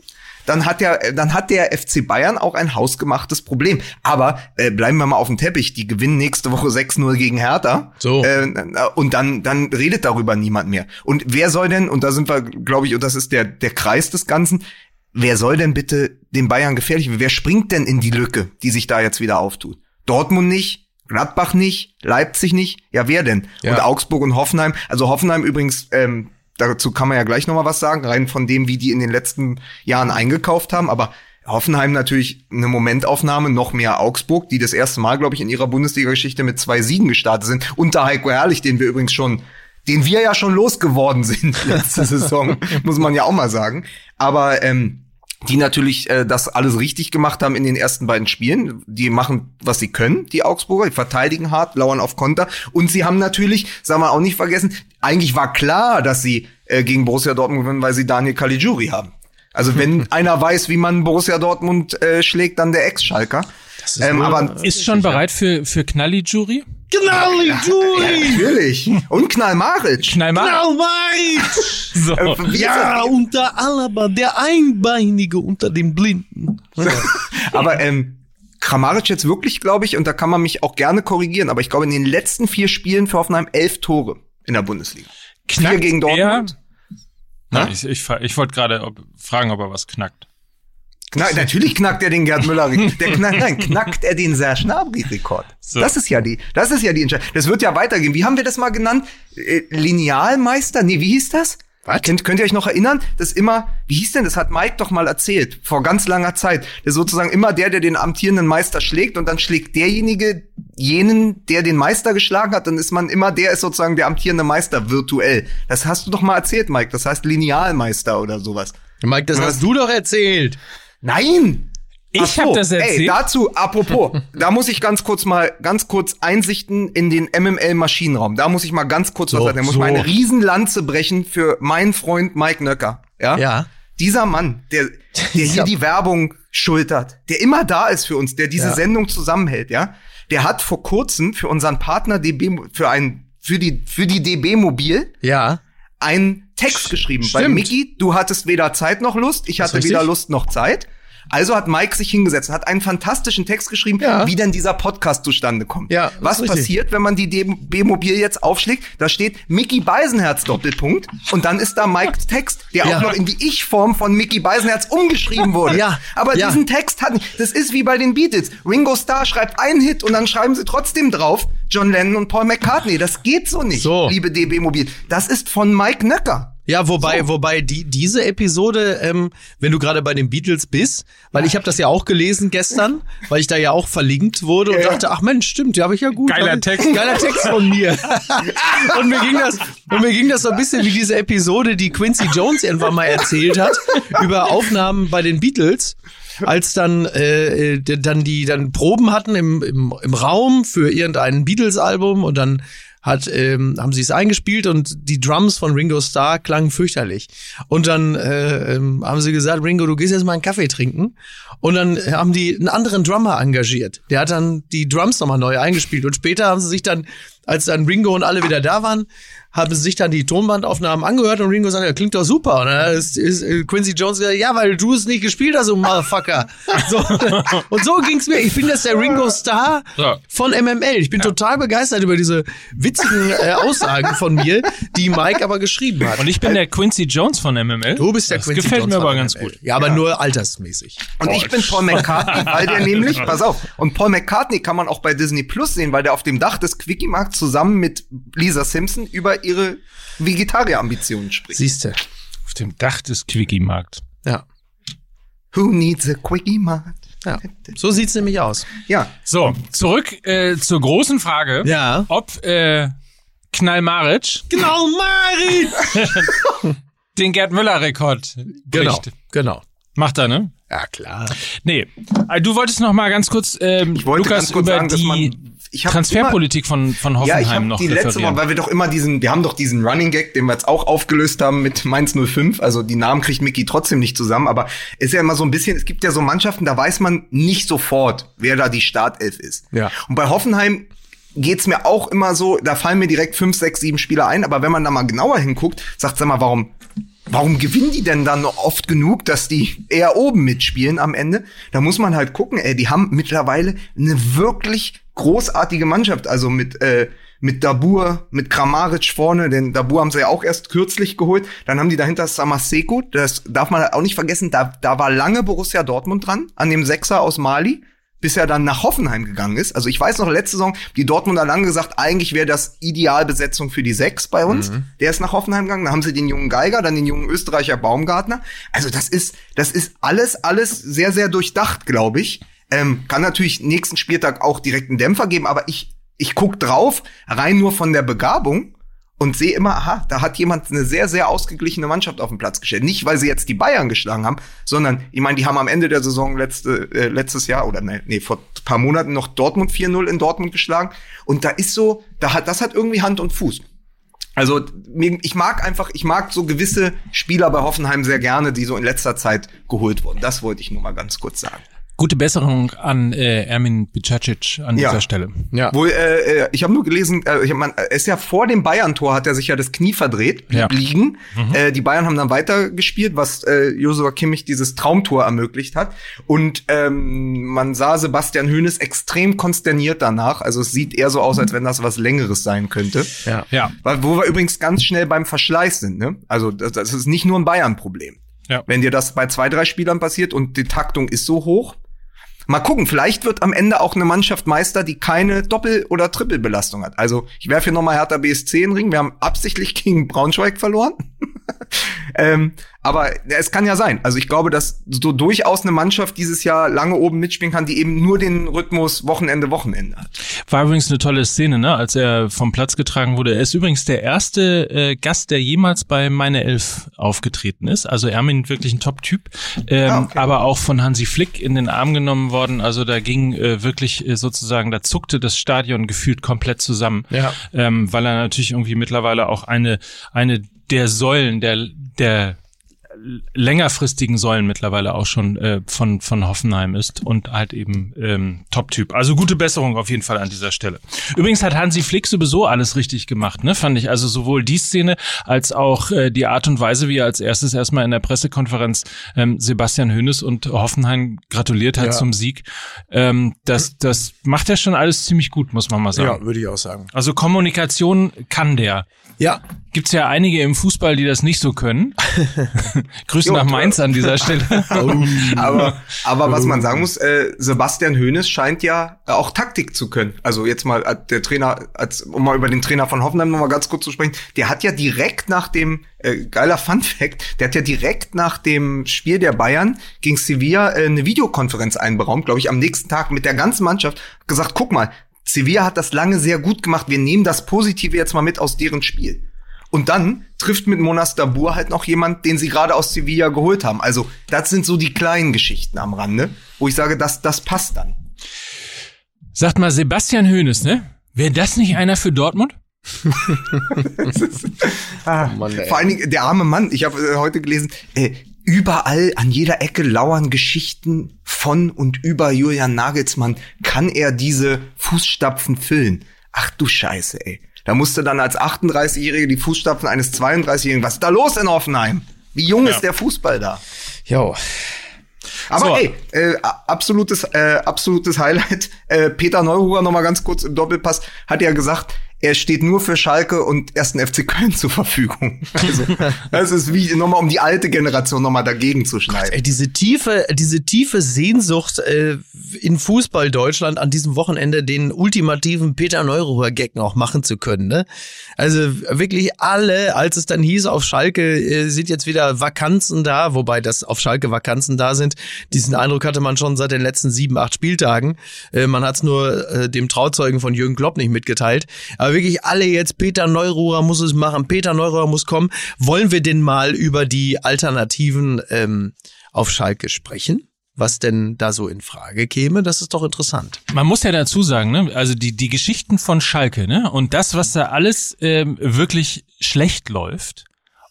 dann hat der, dann hat der FC Bayern auch ein hausgemachtes Problem. Aber äh, bleiben wir mal auf dem Teppich. Die gewinnen nächste Woche 6-0 gegen Hertha. So. Äh, und dann, dann redet darüber niemand mehr. Und wer soll denn, und da sind wir, glaube ich, und das ist der, der Kreis des Ganzen, wer soll denn bitte den Bayern gefährlich werden? Wer springt denn in die Lücke, die sich da jetzt wieder auftut? Dortmund nicht, Gladbach nicht, Leipzig nicht. Ja, wer denn? Ja. Und Augsburg und Hoffenheim. Also Hoffenheim übrigens, ähm, dazu kann man ja gleich noch mal was sagen, rein von dem, wie die in den letzten Jahren eingekauft haben. Aber Hoffenheim natürlich eine Momentaufnahme, noch mehr Augsburg, die das erste Mal, glaube ich, in ihrer Bundesliga-Geschichte mit zwei Siegen gestartet sind. Unter Heiko Herrlich, den wir übrigens schon, den wir ja schon losgeworden (laughs) sind letzte Saison, (laughs) muss man ja auch mal sagen. Aber ähm, die natürlich äh, das alles richtig gemacht haben in den ersten beiden Spielen. Die machen, was sie können, die Augsburger, die verteidigen hart, lauern auf Konter. Und sie haben natürlich, sagen wir auch nicht vergessen, eigentlich war klar, dass sie äh, gegen Borussia Dortmund gewinnen, weil sie Daniel Caligiuri haben. Also wenn (laughs) einer weiß, wie man Borussia Dortmund äh, schlägt, dann der Ex-Schalker. Ähm, aber ist schon bereit für, für Knalli-Jury? Knalli, Juli! natürlich. Und Knallmaric. Knall mal. Knallweit! (laughs) So. Äh, Ja, unter Alaba, der Einbeinige unter den Blinden. Aber ähm, Kramaric jetzt wirklich, glaube ich, und da kann man mich auch gerne korrigieren, aber ich glaube, in den letzten vier Spielen für Hoffenheim elf Tore in der Bundesliga. Vier Knackt gegen Dortmund. Er, Na, ich ich, ich wollte gerade ob, fragen, ob er was knackt. Knack, (laughs) natürlich knackt er den Gerd Müller. Der knack, nein, knackt er den Serge Gnabry-Rekord. So. Das ist ja die, das ist ja die Entscheidung. Das wird ja weitergehen. Wie haben wir das mal genannt? Äh, Linealmeister? Nee, wie hieß das? Was? Könnt, könnt ihr euch noch erinnern? Das immer, wie hieß denn, das hat Mike doch mal erzählt, vor ganz langer Zeit. Der ist sozusagen immer der, der den amtierenden Meister schlägt und dann schlägt derjenige jenen, der den Meister geschlagen hat, dann ist man immer, der ist sozusagen der amtierende Meister virtuell. Das hast du doch mal erzählt, Mike. Das heißt Linealmeister oder sowas. Mike, das hast du doch erzählt. Nein! Ich so, hab das erzählt. Ey, dazu, apropos, (laughs) da muss ich ganz kurz mal, ganz kurz Einsichten in den MML-Maschinenraum. Da muss ich mal ganz kurz was So, sagen. Da muss ich so. mal eine Riesenlanze brechen für meinen Freund Mike Nöcker. Ja? Ja. Dieser Mann, der, (laughs) der hier die Werbung schultert, der immer da ist für uns, der diese Ja. Sendung zusammenhält, ja, der hat vor kurzem für unseren Partner DB, für ein, für die, für die DB Mobil Ja. einen Text geschrieben. Weil Stimmt. Mickey, du hattest weder Zeit noch Lust, ich hatte weder Lust noch Zeit. Also hat Mike sich hingesetzt und hat einen fantastischen Text geschrieben, Ja. wie denn dieser Podcast zustande kommt. Ja, Was passiert, wenn man die DB Mobil jetzt aufschlägt? Da steht Mickey Beisenherz Doppelpunkt und dann ist da Mikes Text, der Ja. auch noch in die Ich-Form von Mickey Beisenherz umgeschrieben wurde. Ja, Aber diesen Text hat nicht, das ist wie bei den Beatles. Ringo Starr schreibt einen Hit und dann schreiben sie trotzdem drauf John Lennon und Paul McCartney. Das geht so nicht, So. liebe DB Mobil. Das ist von Mike Nöcker. Ja, wobei, wobei die diese Episode, ähm, wenn du gerade bei den Beatles bist, weil ich habe das ja auch gelesen gestern, weil ich da ja auch verlinkt wurde und dachte, ach Mensch, stimmt, ja habe ich ja gut. Geiler ich- Text. geiler Text von mir. (laughs) und mir ging das, und mir ging das so ein bisschen wie diese Episode, die Quincy Jones irgendwann mal erzählt hat über Aufnahmen bei den Beatles. Als dann äh, äh, dann die dann Proben hatten im, im, im Raum für irgendein Beatles-Album und dann hat, ähm, haben sie es eingespielt und die Drums von Ringo Starr klangen fürchterlich. Und dann äh, ähm, haben sie gesagt, Ringo, du gehst jetzt mal einen Kaffee trinken. Und dann haben die einen anderen Drummer engagiert. Der hat dann die Drums nochmal neu eingespielt. Und später haben sie sich dann, als dann Ringo und alle wieder da waren, haben sich dann die Tonbandaufnahmen angehört und Ringo sagt, ja, klingt doch super. Und dann ist, ist äh, Quincy Jones gesagt, ja, weil du es nicht gespielt hast, du Motherfucker. (laughs) So, und so ging's mir. Ich bin das der Ringo Starr Ja. von MML. Ich bin total begeistert über diese witzigen äh, Aussagen von mir, die Mike aber geschrieben hat. Und ich bin der Quincy Jones von MML. du bist der das Quincy gefällt Jones mir aber von ganz MML. gut. Ja, aber nur altersmäßig. Und ich bin Paul McCartney, weil der (laughs) nämlich, pass auf, und Paul McCartney kann man auch bei Disney Plus sehen, weil der auf dem Dach des Quickie-Markt zusammen mit Lisa Simpson über ihre Vegetarier-Ambitionen spricht. Siehste. Auf dem Dach des Quickie-Markt. Ja. Who needs a Quickie-Markt? ja. So sieht's nämlich aus. Ja, So, zurück äh, zur großen Frage, Ja. ob äh, Knall Maric Genau, Mari! (laughs) den Gerd Müller-Rekord Genau, bricht. genau. Macht er, ne? Ja, klar. Nee, äh, du wolltest noch mal ganz kurz, ähm, ich wollte Lukas, ganz kurz über sagen, dass die man, ich hab Transferpolitik von, von Immer, ja, ich Hoffenheim habe noch die letzte. Mal, weil wir doch immer diesen, wir haben doch diesen Running Gag, den wir jetzt auch aufgelöst haben mit Mainz 05. Also die Namen kriegt Mickey trotzdem nicht zusammen, aber ist ja immer so ein bisschen, es gibt ja so Mannschaften, da weiß man nicht sofort, wer da die Startelf ist. Ja. Und bei Hoffenheim geht's mir auch immer so, da fallen mir direkt fünf, sechs, sieben Spieler ein, aber wenn man da mal genauer hinguckt, sagt sag mal, warum Warum gewinnen die denn dann oft genug, dass die eher oben mitspielen am Ende? Da muss man halt gucken, ey, die haben mittlerweile eine wirklich großartige Mannschaft. Also mit, äh, mit Dabur, mit Kramaric vorne, denn Dabur haben sie ja auch erst kürzlich geholt. Dann haben die dahinter Samaseko, das darf man auch nicht vergessen, da, da war lange Borussia Dortmund dran, an dem Sechser aus Mali bis er dann nach Hoffenheim gegangen ist. Also ich weiß noch, letzte Saison, die Dortmunder lange gesagt, eigentlich wäre das Idealbesetzung für die Sechs bei uns. Der ist nach Hoffenheim gegangen, dann haben sie den jungen Geiger, dann den jungen Österreicher Baumgartner. Also das ist, das ist alles, alles sehr, sehr durchdacht, glaube ich. Ähm, kann natürlich nächsten Spieltag auch direkt einen Dämpfer geben, aber ich, ich guck drauf, rein nur von der Begabung und sehe immer, aha, da hat jemand eine sehr, sehr ausgeglichene Mannschaft auf den Platz gestellt. Nicht, weil sie jetzt die Bayern geschlagen haben, sondern, ich meine, die haben am Ende der Saison letzte, äh, letztes Jahr oder nee, nee, vor ein paar Monaten noch Dortmund 4-0 in Dortmund geschlagen. Und da ist so, da hat, das hat irgendwie Hand und Fuß. Also ich mag einfach, ich mag so gewisse Spieler bei Hoffenheim sehr gerne, die so in letzter Zeit geholt wurden. Das wollte ich nur mal ganz kurz sagen. Gute Besserung an äh, Ermin Bicacic an Ja. dieser Stelle. Ja. Wohl, äh, äh, ich habe nur gelesen, äh, ich hab, man, er ist ja vor dem Bayern-Tor, hat er sich ja das Knie verdreht, blieb Ja. liegen. Äh, die Bayern haben dann weitergespielt, was äh, Josua Kimmich dieses Traumtor ermöglicht hat. Und ähm, man sah Sebastian Hoeneß extrem konsterniert danach. Also es sieht eher so aus, als wenn das was Längeres sein könnte. Ja. Ja. Weil, wo wir übrigens ganz schnell beim Verschleiß sind. Ne? Also das, das ist nicht nur ein Bayern-Problem. Ja. Wenn dir das bei zwei, drei Spielern passiert und die Taktung ist so hoch. Mal gucken, vielleicht wird am Ende auch eine Mannschaft Meister, die keine Doppel- oder Trippelbelastung hat. Also ich werfe hier nochmal Hertha BSC in den Ring. Wir haben absichtlich gegen Braunschweig verloren. (laughs) ähm, aber es kann ja sein. Also ich glaube, dass so durchaus eine Mannschaft dieses Jahr lange oben mitspielen kann, die eben nur den Rhythmus Wochenende, Wochenende hat. War übrigens eine tolle Szene, ne, als er vom Platz getragen wurde. Er ist übrigens der erste äh, Gast, der jemals bei Meine Elf aufgetreten ist. Also Ermin wirklich ein Top-Typ, ähm, Ah, okay. aber auch von Hansi Flick in den Arm genommen worden. Also da ging äh, wirklich äh, sozusagen, da zuckte das Stadion gefühlt komplett zusammen, Ja. ähm, weil er natürlich irgendwie mittlerweile auch eine eine der Säulen der der längerfristigen Säulen mittlerweile auch schon äh, von von Hoffenheim ist und halt eben ähm, Top-Typ. Also gute Besserung auf jeden Fall an dieser Stelle. Übrigens hat Hansi Flick sowieso alles richtig gemacht, ne? Fand ich also sowohl die Szene als auch äh, die Art und Weise, wie er als erstes erstmal in der Pressekonferenz ähm, Sebastian Hoeneß und Hoffenheim gratuliert hat Ja. zum Sieg. Ähm, das das macht er schon alles ziemlich gut, muss man mal sagen. Ja, würde ich auch sagen. Also Kommunikation kann der. Ja. Gibt's ja einige im Fußball, die das nicht so können. (laughs) Grüße Jo, nach. Mainz an dieser (laughs) Stelle. aber, aber was man sagen muss, äh, Sebastian Hoeneß scheint ja äh, auch Taktik zu können. Also jetzt mal äh, der Trainer, als, um mal über den Trainer von Hoffenheim noch mal ganz kurz zu sprechen, der hat ja direkt nach dem, äh, geiler Fun Fact, der hat ja direkt nach dem Spiel der Bayern gegen Sevilla äh, eine Videokonferenz einberaumt, glaube ich, am nächsten Tag mit der ganzen Mannschaft, gesagt, guck mal, Sevilla hat das lange sehr gut gemacht, wir nehmen das Positive jetzt mal mit aus deren Spiel. Und dann trifft mit Monas Dabur halt noch jemand, den sie gerade aus Sevilla geholt haben. Also das sind so die kleinen Geschichten am Rande, wo ich sage, das, das passt dann. Sagt mal Sebastian Hoeneß, ne? Wäre das nicht einer für Dortmund? (laughs) Mann, ey. Vor allen Dingen der arme Mann, ich habe äh, heute gelesen, äh, überall an jeder Ecke lauern Geschichten von und über Julian Nagelsmann. Kann er diese Fußstapfen füllen? Ach du Scheiße, ey. Da musste dann als 38-Jährige die Fußstapfen eines 32-Jährigen. Was ist da los in Hoffenheim? Wie jung ist der Fußball da? Jo. Aber So. ey, äh, absolutes, äh, absolutes Highlight. Äh, Peter Neururer noch mal ganz kurz im Doppelpass hat ja gesagt, er steht nur für Schalke und ersten FC Köln zur Verfügung. Also, (laughs) das ist wie nochmal um die alte Generation nochmal dagegen zu schneiden. Ey, diese tiefe, diese tiefe Sehnsucht äh, in Fußball Deutschland an diesem Wochenende den ultimativen Peter Neururer Gag noch machen zu können, ne? Also wirklich alle, als es dann hieß, auf Schalke äh, sind jetzt wieder Vakanzen da, wobei das auf Schalke Vakanzen da sind. Diesen Eindruck hatte man schon seit den letzten sieben, acht Spieltagen. Äh, man hat es nur äh, dem Trauzeugen von Jürgen Klopp nicht mitgeteilt. Aber wirklich alle jetzt, Peter Neururer muss es machen, Peter Neururer muss kommen. Wollen wir denn mal über die Alternativen ähm, auf Schalke sprechen? Was denn da so in Frage käme? Das ist doch interessant. Man muss ja dazu sagen, ne, also die, die Geschichten von Schalke, ne, und das, was da alles ähm, wirklich schlecht läuft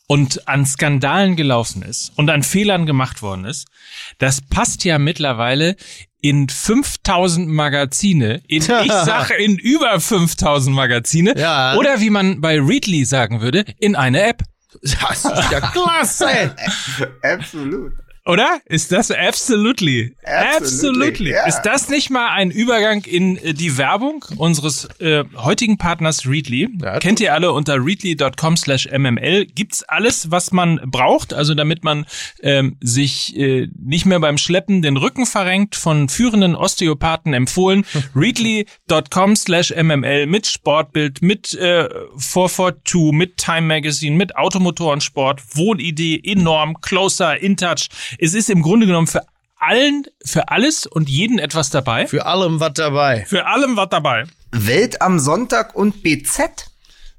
und an Skandalen gelaufen ist und an Fehlern gemacht worden ist, das passt ja mittlerweile in 5000 Magazine, in, (laughs) ich sage in über 5000 Magazine, Ja. oder wie man bei Readly sagen würde, in eine App. Das ist ja klasse! (laughs) Absolut. Oder? Ist das absolutely? Absolutely, ja. Ist das nicht mal ein Übergang in äh, die Werbung unseres äh, heutigen Partners Readly? Ja. Kennt ihr alle unter readly.com slash mml. Gibt's alles, was man braucht, also damit man ähm, sich äh, nicht mehr beim Schleppen den Rücken verrenkt, von führenden Osteopathen empfohlen. (laughs) readly.com slash mml mit Sportbild, mit äh, 442, mit Time Magazine, mit Automotorensport, Wohnidee, enorm, closer, InTouch. Es ist im Grunde genommen für allen, für alles und jeden etwas dabei. Für allem was dabei. Für allem was dabei. Welt am Sonntag und BZ.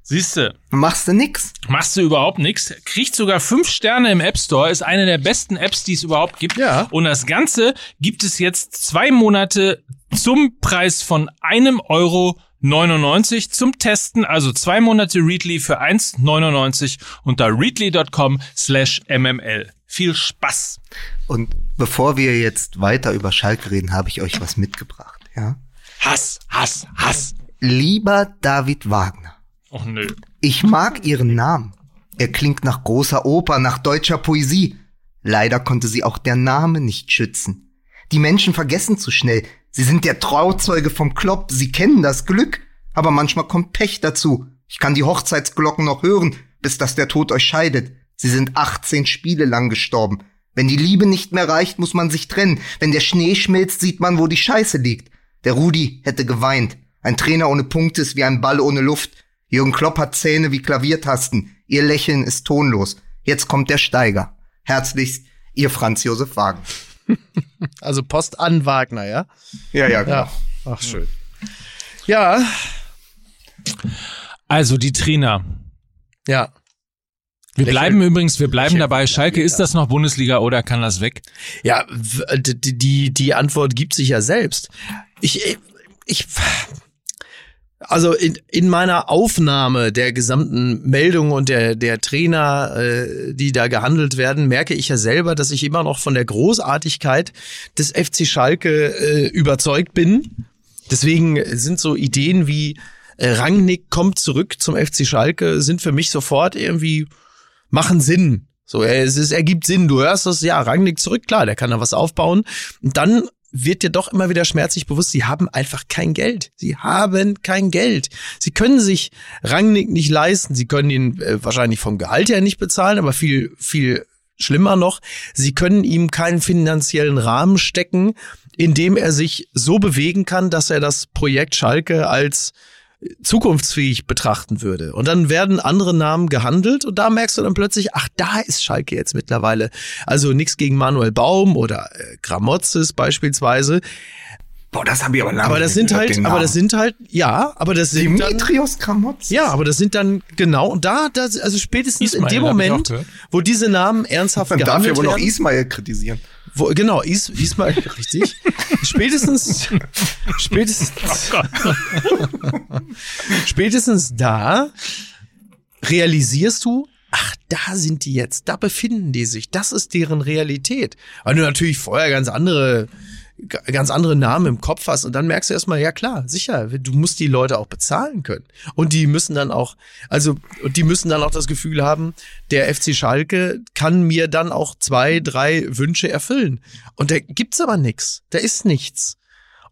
Siehste, Machst du nix? machst du überhaupt nichts, kriegt sogar fünf Sterne im App Store, ist eine der besten Apps, die es überhaupt gibt. Ja. Und das Ganze gibt es jetzt zwei Monate zum Preis von einem Euro 99 zum Testen, also zwei Monate Readly für 1,99 unter readly.com slash mml. Viel Spaß. Und bevor wir jetzt weiter über Schalke reden, habe ich euch was mitgebracht, ja? Hass, Hass, Hass. Lieber David Wagner, Och nö. ich mag Ihren Namen. Er klingt nach großer Oper, nach deutscher Poesie. Leider konnte sie auch der Name nicht schützen. Die Menschen vergessen zu schnell. Sie sind der Trauzeuge vom Klopp, sie kennen das Glück. Aber manchmal kommt Pech dazu. Ich kann die Hochzeitsglocken noch hören, bis dass der Tod euch scheidet. Sie sind 18 Spiele lang gestorben. Wenn die Liebe nicht mehr reicht, muss man sich trennen. Wenn der Schnee schmilzt, sieht man, wo die Scheiße liegt. Der Rudi hätte geweint. Ein Trainer ohne Punkte ist wie ein Ball ohne Luft. Jürgen Klopp hat Zähne wie Klaviertasten. Ihr Lächeln ist tonlos. Jetzt kommt der Steiger. Herzlichst, ihr Franz Josef Wagen. (laughs) Also Post an Wagner, ja? Ja, ja, genau. Ja. Ach, schön. Ja, Also die Trainer. ja. Wir Lächeln. bleiben übrigens, wir bleiben dabei. Schalke, ist das noch Bundesliga oder kann das weg? Ja, die, die Antwort gibt sich ja selbst. Ich, ich, also in, in meiner Aufnahme der gesamten Meldung und der, der Trainer, äh, die da gehandelt werden, merke ich ja selber, dass ich immer noch von der Großartigkeit des FC Schalke äh, überzeugt bin. Deswegen sind so Ideen wie äh, Rangnick kommt zurück zum FC Schalke, sind für mich sofort irgendwie machen Sinn. So, es ist, ergibt Sinn. Du hörst das, ja, Rangnick zurück, klar, der kann da was aufbauen. Und dann wird dir doch immer wieder schmerzlich bewusst, sie haben einfach kein Geld. Sie haben kein Geld. Sie können sich Rangnick nicht leisten. Sie können ihn äh, wahrscheinlich vom Gehalt her nicht bezahlen, aber viel, viel schlimmer noch, sie können ihm keinen finanziellen Rahmen stecken, in dem er sich so bewegen kann, dass er das Projekt Schalke als zukunftsfähig betrachten würde. Und dann werden andere Namen gehandelt und da merkst du dann plötzlich, ach, da ist Schalke jetzt mittlerweile. Also nichts gegen Manuel Baum oder äh, Gramozis beispielsweise. Boah, das habe ich aber lange Aber das sind gehört, halt, aber das sind halt, ja, aber das sind dann, Dimitrios Kramotz. ja, aber das sind dann genau und da, das, also spätestens Ismail, in dem ich Moment, wo diese Namen ernsthaft Man darf ja gehandelt wohl noch werden, Ismail kritisieren. Wo, genau, Is, Ismail, richtig, spätestens, spätestens, spätestens da realisierst du, ach, da sind die jetzt, da befinden die sich, das ist deren Realität. Weil du natürlich vorher ganz andere, ganz andere Namen im Kopf hast und dann merkst du erstmal, ja klar, sicher, du musst die Leute auch bezahlen können. Und die müssen dann auch, also, und die müssen dann auch das Gefühl haben, der FC Schalke kann mir dann auch zwei, drei Wünsche erfüllen. Und da gibt's aber nix. Da ist nichts.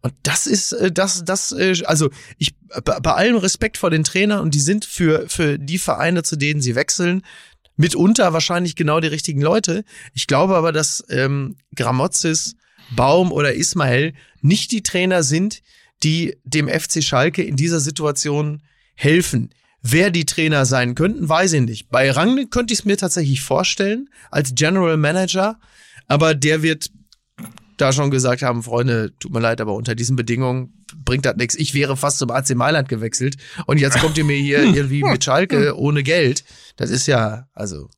Und das ist äh, das das äh, also ich bei, bei allem Respekt vor den Trainern und die sind für für die Vereine zu denen sie wechseln mitunter wahrscheinlich genau die richtigen Leute. Ich glaube aber, dass ähm, Gramozis, Baum oder Ismail nicht die Trainer sind, die dem FC Schalke in dieser Situation helfen. Wer die Trainer sein könnten, weiß ich nicht. Bei Rangnick könnte ich es mir tatsächlich vorstellen als General Manager, aber der wird da schon gesagt haben, Freunde, tut mir leid, aber unter diesen Bedingungen bringt das nichts. Ich wäre fast zum AC Mailand gewechselt und jetzt kommt ihr mir hier (laughs) irgendwie mit Schalke ohne Geld. Das ist ja, also,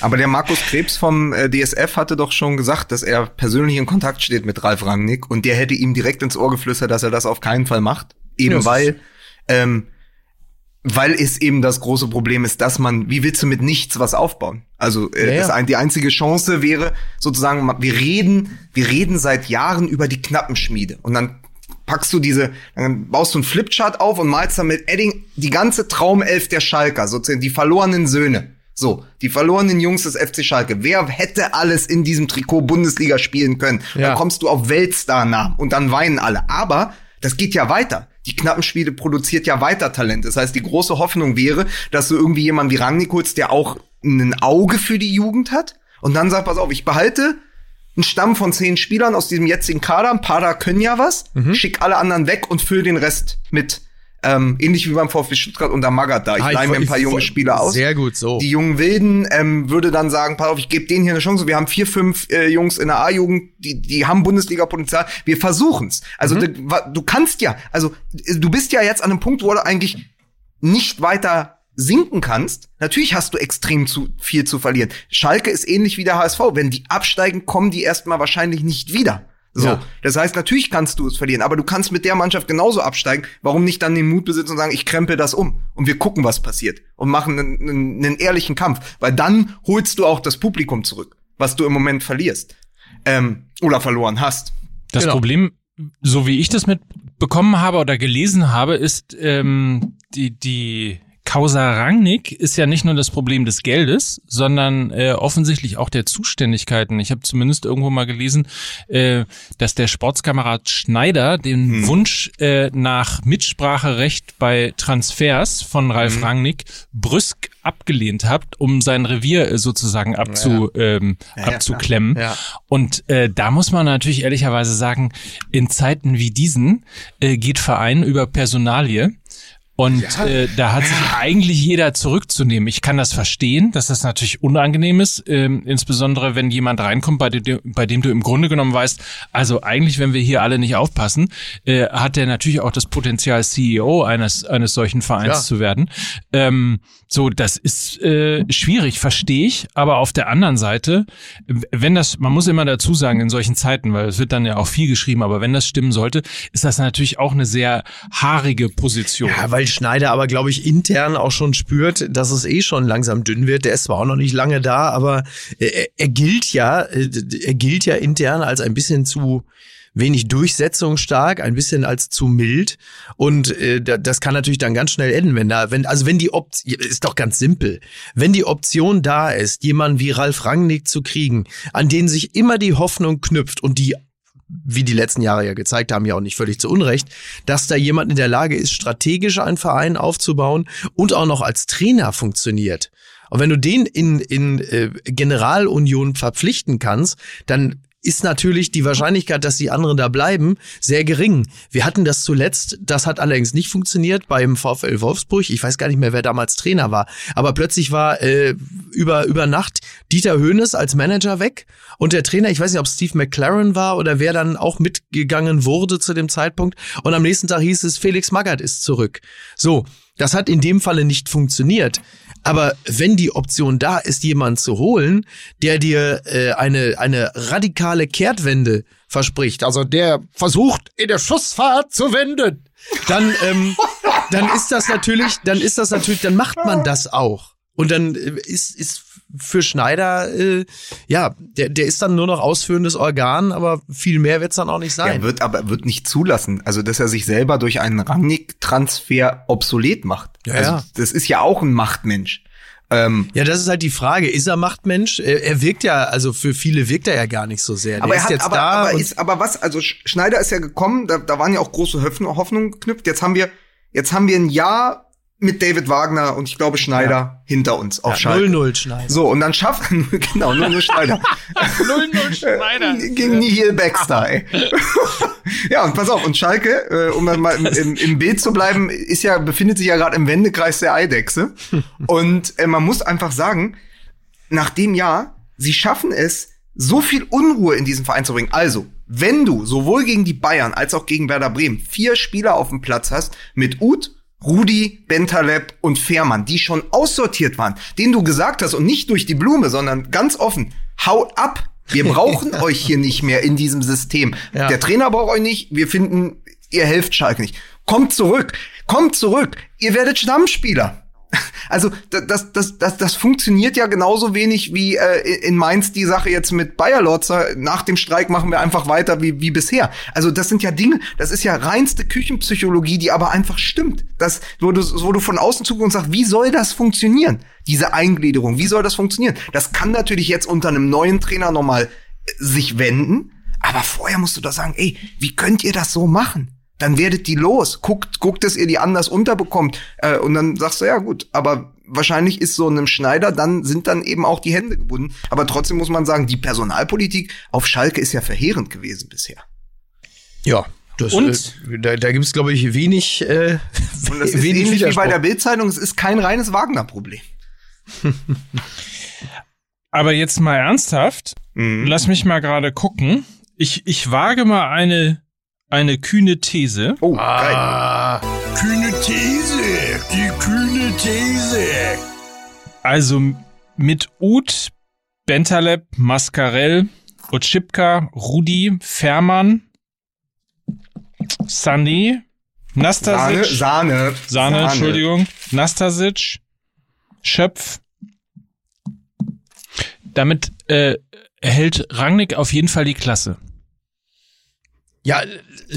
Aber der Markus Krebs vom äh, DSF hatte doch schon gesagt, dass er persönlich in Kontakt steht mit Ralf Rangnick und der hätte ihm direkt ins Ohr geflüstert, dass er das auf keinen Fall macht. Eben Ja, weil, ähm, weil es eben das große Problem ist, dass man, wie willst du mit nichts was aufbauen? Also äh, Ja, ja. Die einzige Chance wäre sozusagen, wir reden, wir reden seit Jahren über die Knappenschmiede und dann packst du diese, dann baust du einen Flipchart auf und malst dann mit Edding die ganze Traumelf der Schalker, sozusagen die verlorenen Söhne. So, die verlorenen Jungs des FC Schalke. Wer hätte alles in diesem Trikot Bundesliga spielen können? Ja. Dann kommst du auf Weltstar-Namen und dann weinen alle. Aber das geht ja weiter. Die Knappenspiele produziert ja weiter Talent. Das heißt, die große Hoffnung wäre, dass du irgendwie jemanden wie Rangnick holst, der auch ein Auge für die Jugend hat und dann sagt, pass auf, ich behalte einen Stamm von zehn Spielern aus diesem jetzigen Kader. Ein paar da können ja was. Mhm. Schick alle anderen weg und füll den Rest mit. Ähm, ähnlich wie beim VfB Stuttgart unter Magath Ich leih mir ein paar junge Spieler aus. Sehr gut, so. Die jungen Wilden ähm, würde dann sagen, pass auf, ich gebe denen hier eine Chance. Wir haben vier, fünf äh, Jungs in der A-Jugend, die, die haben Bundesliga-Potenzial. Wir versuchen's. Also Mhm. du, du kannst ja, also du bist ja jetzt an einem Punkt, wo du eigentlich nicht weiter sinken kannst. Natürlich hast du extrem zu viel zu verlieren. Schalke ist ähnlich wie der HSV. Wenn die absteigen, kommen die erstmal wahrscheinlich nicht wieder. So, Ja. das heißt, natürlich kannst du es verlieren, aber du kannst mit der Mannschaft genauso absteigen. Warum nicht dann den Mut besitzen und sagen, ich krempel das um und wir gucken, was passiert und machen einen, einen, einen ehrlichen Kampf, weil dann holst du auch das Publikum zurück, was du im Moment verlierst ähm, oder verloren hast. Das Genau. Problem, so wie ich das mitbekommen habe oder gelesen habe, ist ähm, die die Causa Rangnick ist ja nicht nur das Problem des Geldes, sondern äh, offensichtlich auch der Zuständigkeiten. Ich habe zumindest irgendwo mal gelesen, äh, dass der Sportskamerad Schneider den Wunsch äh, nach Mitspracherecht bei Transfers von Ralf Rangnick brüsk abgelehnt hat, um sein Revier äh, sozusagen abzu, ähm, ja, abzuklemmen. Ja. Und äh, da muss man natürlich ehrlicherweise sagen, in Zeiten wie diesen äh, geht Verein über Personalie. Und äh, da hat sich eigentlich jeder zurückzunehmen. Ich kann das verstehen, dass das natürlich unangenehm ist, ähm, insbesondere wenn jemand reinkommt, bei dem, bei dem du im Grunde genommen weißt, also eigentlich, wenn wir hier alle nicht aufpassen, äh, hat der natürlich auch das Potenzial, CEO eines eines solchen Vereins Ja. zu werden. Ähm, so, das ist äh, schwierig, verstehe ich. Aber auf der anderen Seite, wenn das, man muss immer dazu sagen, in solchen Zeiten, weil es wird dann ja auch viel geschrieben, aber wenn das stimmen sollte, ist das natürlich auch eine sehr haarige Position. Ja, weil Schneider aber, glaube ich, intern auch schon spürt, dass es eh schon langsam dünn wird. Der ist zwar auch noch nicht lange da, aber er, er gilt ja, äh, er gilt ja intern als ein bisschen zu wenig durchsetzungsstark, ein bisschen als zu mild und äh, da- das kann natürlich dann ganz schnell enden, wenn da, wenn also wenn die Option ist doch ganz simpel, wenn die Option da ist, jemanden wie Ralf Rangnick zu kriegen, an den sich immer die Hoffnung knüpft und die wie die letzten Jahre ja gezeigt haben, ja auch nicht völlig zu Unrecht, dass da jemand in der Lage ist, strategisch einen Verein aufzubauen und auch noch als Trainer funktioniert. Und wenn du den in, in äh, Generalunion verpflichten kannst, dann ist natürlich die Wahrscheinlichkeit, dass die anderen da bleiben, sehr gering. Wir hatten das zuletzt, das hat allerdings nicht funktioniert beim VfL Wolfsburg. Ich weiß gar nicht mehr, wer damals Trainer war. Aber plötzlich war äh, über, über Nacht Dieter Höhnes als Manager weg und der Trainer, ich weiß nicht, ob Steve McLaren war oder wer dann auch mitgegangen wurde zu dem Zeitpunkt. Und am nächsten Tag hieß es, Felix Magath ist zurück. So, das hat in dem Falle nicht funktioniert. Aber wenn die Option da ist, jemanden zu holen, der dir äh, eine, eine radikale Kehrtwende verspricht, also der versucht, in der Schussfahrt zu wenden, dann, ähm, dann ist das natürlich, dann ist das natürlich, dann macht man das auch. Und dann äh, ist, ist für Schneider, äh, ja, der, der ist dann nur noch ausführendes Organ, aber viel mehr wird's dann auch nicht sein. Er wird aber wird nicht zulassen, also dass er sich selber durch einen Rangnick-Transfer obsolet macht. Ja, also, ja. Das ist ja auch ein Machtmensch. Ähm, Ja, das ist halt die Frage. Ist er Machtmensch? Er, er wirkt ja, also für viele wirkt er ja gar nicht so sehr. Der aber ist er hat, jetzt aber, da. aber, ist, aber was, also Sch- Schneider ist ja gekommen, da, da waren ja auch große Hoffnung- Hoffnungen geknüpft. Jetzt haben wir, jetzt haben wir ein Jahr mit David Wagner und ich glaube Schneider hinter uns auf ja, Schalke. 0-0 Schneider. So, und dann schaffen, (laughs) genau, nur, nur (laughs) Schneider. 0-0 Schneider. Gegen Nihil Baxter, ey. (laughs) ja, und pass auf, und Schalke, äh, um dann mal im, im, im Bild zu bleiben, ist ja, befindet sich ja gerade im Wendekreis der Eidechse. Und äh, man muss einfach sagen, nach dem Jahr, sie schaffen es, so viel Unruhe in diesen Verein zu bringen. Also, wenn du sowohl gegen die Bayern als auch gegen Werder Bremen vier Spieler auf dem Platz hast, mit Uth, Rudi, Bentaleb und Fährmann, die schon aussortiert waren, denen du gesagt hast und nicht durch die Blume, sondern ganz offen, haut ab. Wir (laughs) brauchen euch hier nicht mehr in diesem System. Ja. Der Trainer braucht euch nicht. Wir finden, ihr helft Schalke nicht. Kommt zurück. Kommt zurück. Ihr werdet Stammspieler. (laughs) Also da- das, das, das, das funktioniert ja genauso wenig wie äh, in Mainz die Sache jetzt mit Bayer Lorzer. Nach dem Streik machen wir einfach weiter wie, wie bisher. Also das sind ja Dinge, das ist ja reinste Küchenpsychologie, die aber einfach stimmt. Das, wo, du, wo du von außen zuguckst und sagst, wie soll das funktionieren? Diese Eingliederung, wie soll das funktionieren? Das kann natürlich jetzt unter einem neuen Trainer nochmal äh, sich wenden. Aber vorher musst du doch sagen, ey, wie könnt ihr das so machen? Dann werdet die los. Guckt, guckt, dass ihr die anders unterbekommt. Äh, und dann sagst du, ja gut, aber wahrscheinlich ist so einem Schneider, dann sind dann eben auch die Hände gebunden. Aber trotzdem muss man sagen, die Personalpolitik auf Schalke ist ja verheerend gewesen bisher. Ja. Das, Und? äh, da, da gibt's glaube ich, wenig, äh, (laughs) Und das ist wenig ähnlich wie bei der Bildzeitung, es ist kein reines Wagner-Problem. (laughs) Aber jetzt mal ernsthaft, Mhm. lass mich mal gerade gucken. Ich, ich wage mal eine, eine kühne These. Oh, geil. Ah, kühne These, die kühne These. Also mit Uth, Bentaleb, Mascarell, Otschipka, Rudi, Fährmann, Sané, Sahne, Nastasic, Sahne. Sahne, Entschuldigung, Nastasic, Schöpf. Damit äh, erhält Rangnick auf jeden Fall die Klasse. Ja,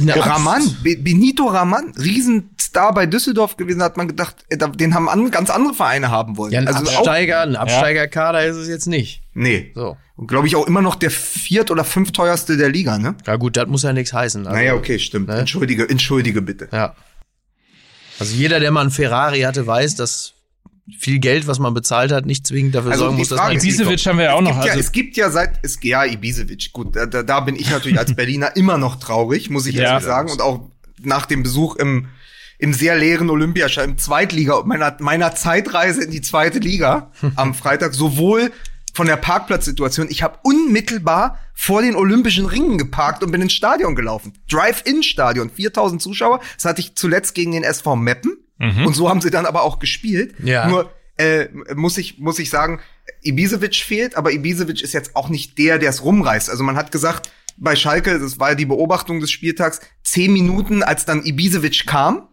Raman, Be- Benito Raman, Riesenstar bei Düsseldorf gewesen, hat man gedacht, äh, den haben an, ganz andere Vereine haben wollen. Ja, ein also auch, Absteiger, ein Absteigerkader ist es jetzt nicht. nee. So. Und glaube ich auch immer noch der viert- oder fünfteuerste der Liga, ne? Ja gut, das muss ja nichts heißen. Also, naja, okay, stimmt. ne? Entschuldige, entschuldige bitte. Ja. Also jeder, der mal einen Ferrari hatte, weiß, dass viel Geld, was man bezahlt hat, nicht zwingend dafür Also sorgen muss, dass Frage man ist, wie Ibisevic haben wir ja auch noch. ja, Also, es gibt ja seit, es, ja, Ibisevic, gut, da, da, da bin ich natürlich als (laughs) Berliner immer noch traurig, muss ich Ja. ehrlich sagen. Und auch nach dem Besuch im, im sehr leeren Olympiastadion, im Zweitliga, meiner, meiner Zeitreise in die zweite Liga (laughs) am Freitag, sowohl von der Parkplatzsituation, ich habe unmittelbar vor den Olympischen Ringen geparkt und bin ins Stadion gelaufen. Drive-In-Stadion, 4000 Zuschauer. Das hatte ich zuletzt gegen den SV Meppen. Und so haben sie dann aber auch gespielt. Ja. Nur äh, muss ich muss ich sagen, Ibisevic fehlt, aber Ibisevic ist jetzt auch nicht der, der es rumreißt. Also man hat gesagt, bei Schalke, das war ja die Beobachtung des Spieltags, zehn Minuten, als dann Ibisevic kam,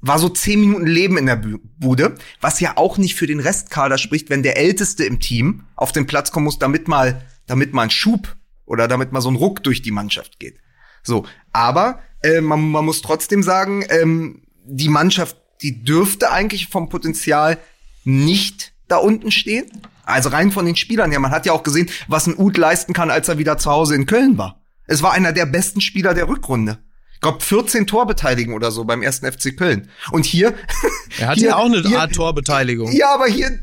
war so zehn Minuten Leben in der Bu- Bude, was ja auch nicht für den Restkader spricht, wenn der Älteste im Team auf den Platz kommen muss, damit mal, damit mal ein Schub oder damit mal so ein Ruck durch die Mannschaft geht. So, aber äh, man, man muss trotzdem sagen, ähm, die Mannschaft, die dürfte eigentlich vom Potenzial nicht da unten stehen. Also rein von den Spielern her. Man hat ja auch gesehen, was ein Uth leisten kann, als er wieder zu Hause in Köln war. Es war einer der besten Spieler der Rückrunde. Ich glaube 14 Torbeteiligung oder so beim ersten FC Köln. Und hier (laughs) Er hatte hier- ja auch eine hier- Art Torbeteiligung. Ja, aber hier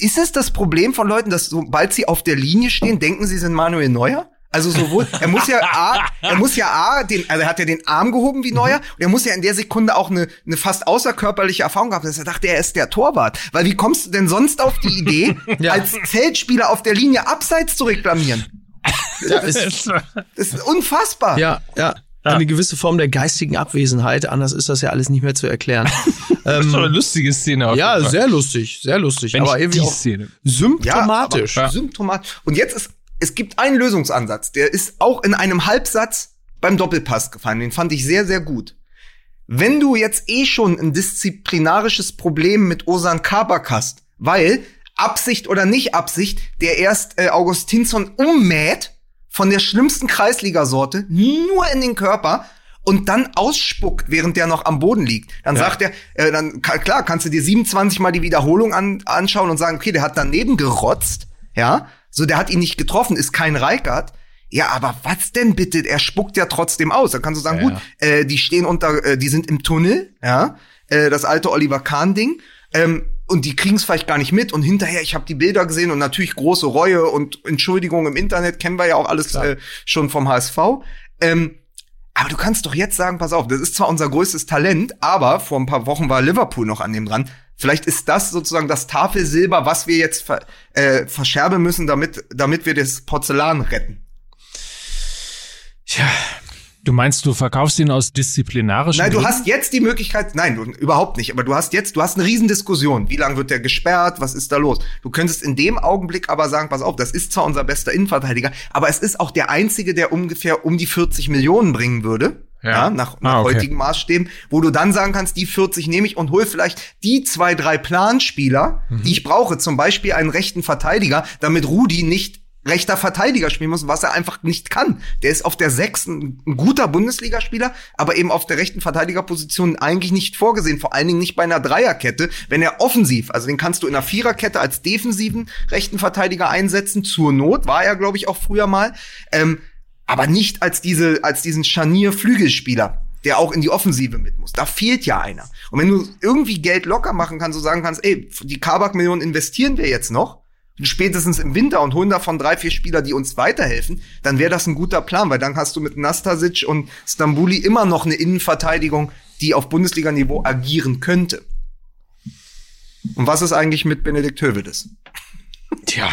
ist es das Problem von Leuten, dass sobald sie auf der Linie stehen, denken sie sind Manuel Neuer? Also sowohl, er muss ja A, (laughs) er muss ja A, den, also er hat ja den Arm gehoben wie Neuer und er muss ja in der Sekunde auch eine, eine fast außerkörperliche Erfahrung gehabt, dass er dachte, er ist der Torwart. Weil wie kommst du denn sonst auf die Idee, (laughs) als Feldspieler auf der Linie abseits zu reklamieren? Ja, ist, Das ist unfassbar. ja, ja. Eine gewisse Form der geistigen Abwesenheit, anders ist das ja alles nicht mehr zu erklären. (laughs) Das ist ähm, schon eine lustige Szene. auf ja, jeden Fall. sehr lustig, sehr lustig. Wenn aber irgendwie die auch Szene. symptomatisch. Ja, aber Symptomatisch. Und jetzt ist, es gibt einen Lösungsansatz, der ist auch in einem Halbsatz beim Doppelpass gefallen. Den fand ich sehr, sehr gut. Wenn du jetzt eh schon ein disziplinarisches Problem mit Osan Kabak hast, weil Absicht oder nicht Absicht, der erst äh, Augustinsson ummäht von der schlimmsten Kreisligasorte nur in den Körper und dann ausspuckt, während der noch am Boden liegt. Dann sagt er, äh, dann klar, kannst du dir 27 mal die Wiederholung an, anschauen und sagen, okay, der hat daneben gerotzt, ja, so der hat ihn nicht getroffen, ist kein Reikert. Ja, aber was denn bitte? Er spuckt ja trotzdem aus. Dann kannst du sagen, Ja, gut, äh, die stehen unter, äh, die sind im Tunnel, ja, äh, das alte Oliver Kahn-Ding. Ähm, und die kriegen es vielleicht gar nicht mit. Und hinterher, ich habe die Bilder gesehen und natürlich große Reue und Entschuldigung im Internet, kennen wir ja auch alles äh, schon vom HSV. Ähm, aber du kannst doch jetzt sagen, pass auf, das ist zwar unser größtes Talent, aber vor ein paar Wochen war Liverpool noch an dem dran. Vielleicht ist das sozusagen das Tafelsilber, was wir jetzt ver äh, verscherben müssen, damit, damit wir das Porzellan retten. Tja, du meinst, du verkaufst ihn aus disziplinarischen Nein, du Gründen? hast jetzt die Möglichkeit, nein, du, überhaupt nicht, aber du hast jetzt, du hast eine Riesendiskussion. Wie lange wird der gesperrt? Was ist da los? Du könntest in dem Augenblick aber sagen, pass auf, das ist zwar unser bester Innenverteidiger, aber es ist auch der einzige, der ungefähr um die 40 Millionen bringen würde. Ja. Ja, nach, nach Ah, okay. heutigen Maßstäben, wo du dann sagen kannst, die 40 nehme ich und hol vielleicht die zwei, drei Planspieler, Mhm. die ich brauche, zum Beispiel einen rechten Verteidiger, damit Rudi nicht rechter Verteidiger spielen muss, was er einfach nicht kann. Der ist auf der sechsten ein guter Bundesligaspieler, aber eben auf der rechten Verteidigerposition eigentlich nicht vorgesehen, vor allen Dingen nicht bei einer Dreierkette, wenn er offensiv, also den kannst du in einer Viererkette als defensiven rechten Verteidiger einsetzen, zur Not, war er, glaube ich, auch früher mal, ähm, aber nicht als diese, als diesen Scharnier-Flügelspieler, der auch in die Offensive mit muss. Da fehlt ja einer. Und wenn du irgendwie Geld locker machen kannst, so sagen kannst, ey, die Kabak-Millionen investieren wir jetzt noch, spätestens im Winter und holen davon drei, vier Spieler, die uns weiterhelfen, dann wäre das ein guter Plan, weil dann hast du mit Nastasic und Stambuli immer noch eine Innenverteidigung, die auf Bundesliga-Niveau agieren könnte. Und was ist eigentlich mit Benedikt Hövedes? Tja.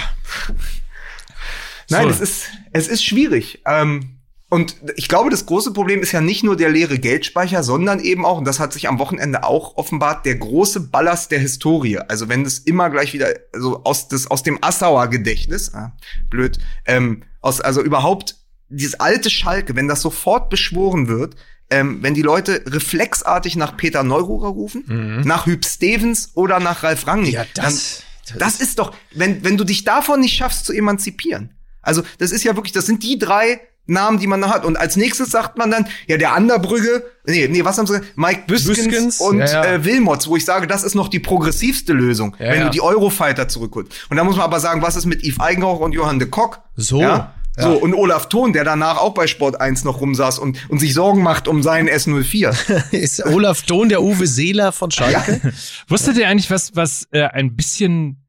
Nein, So. es ist, es ist schwierig. Ähm, und ich glaube, das große Problem ist ja nicht nur der leere Geldspeicher, sondern eben auch, und das hat sich am Wochenende auch offenbart, der große Ballast der Historie. Also wenn das immer gleich wieder, also aus, des, aus dem Assauer Gedächtnis, ah, blöd, ähm, aus, also überhaupt dieses alte Schalke, wenn das sofort beschworen wird, ähm, wenn die Leute reflexartig nach Peter Neururer rufen, nach Hüb Stevens oder nach Ralf Rangnick, Ja, das- dann, das ist doch, wenn, wenn du dich davon nicht schaffst zu emanzipieren. Also, das ist ja wirklich, das sind die drei Namen, die man da hat. Und als nächstes sagt man dann, ja, der Anderbrügge, nee, nee, was haben sie gesagt? Mike Büskens, Büskens, und ja, ja. Äh, Wilmots, wo ich sage, das ist noch die progressivste Lösung, Ja, wenn ja. du die Eurofighter zurückholst. Und da muss man aber sagen, was ist mit Yves Eigenrauch und Johann de Kock? So, Ja? ja. So, und Olaf Thon, der danach auch bei Sport 1 noch rumsaß und, und sich Sorgen macht um seinen S04. (laughs) Ist Olaf Dohn der Uwe Seeler von Schalke? Wusstet ihr eigentlich, was, was äh, ein bisschen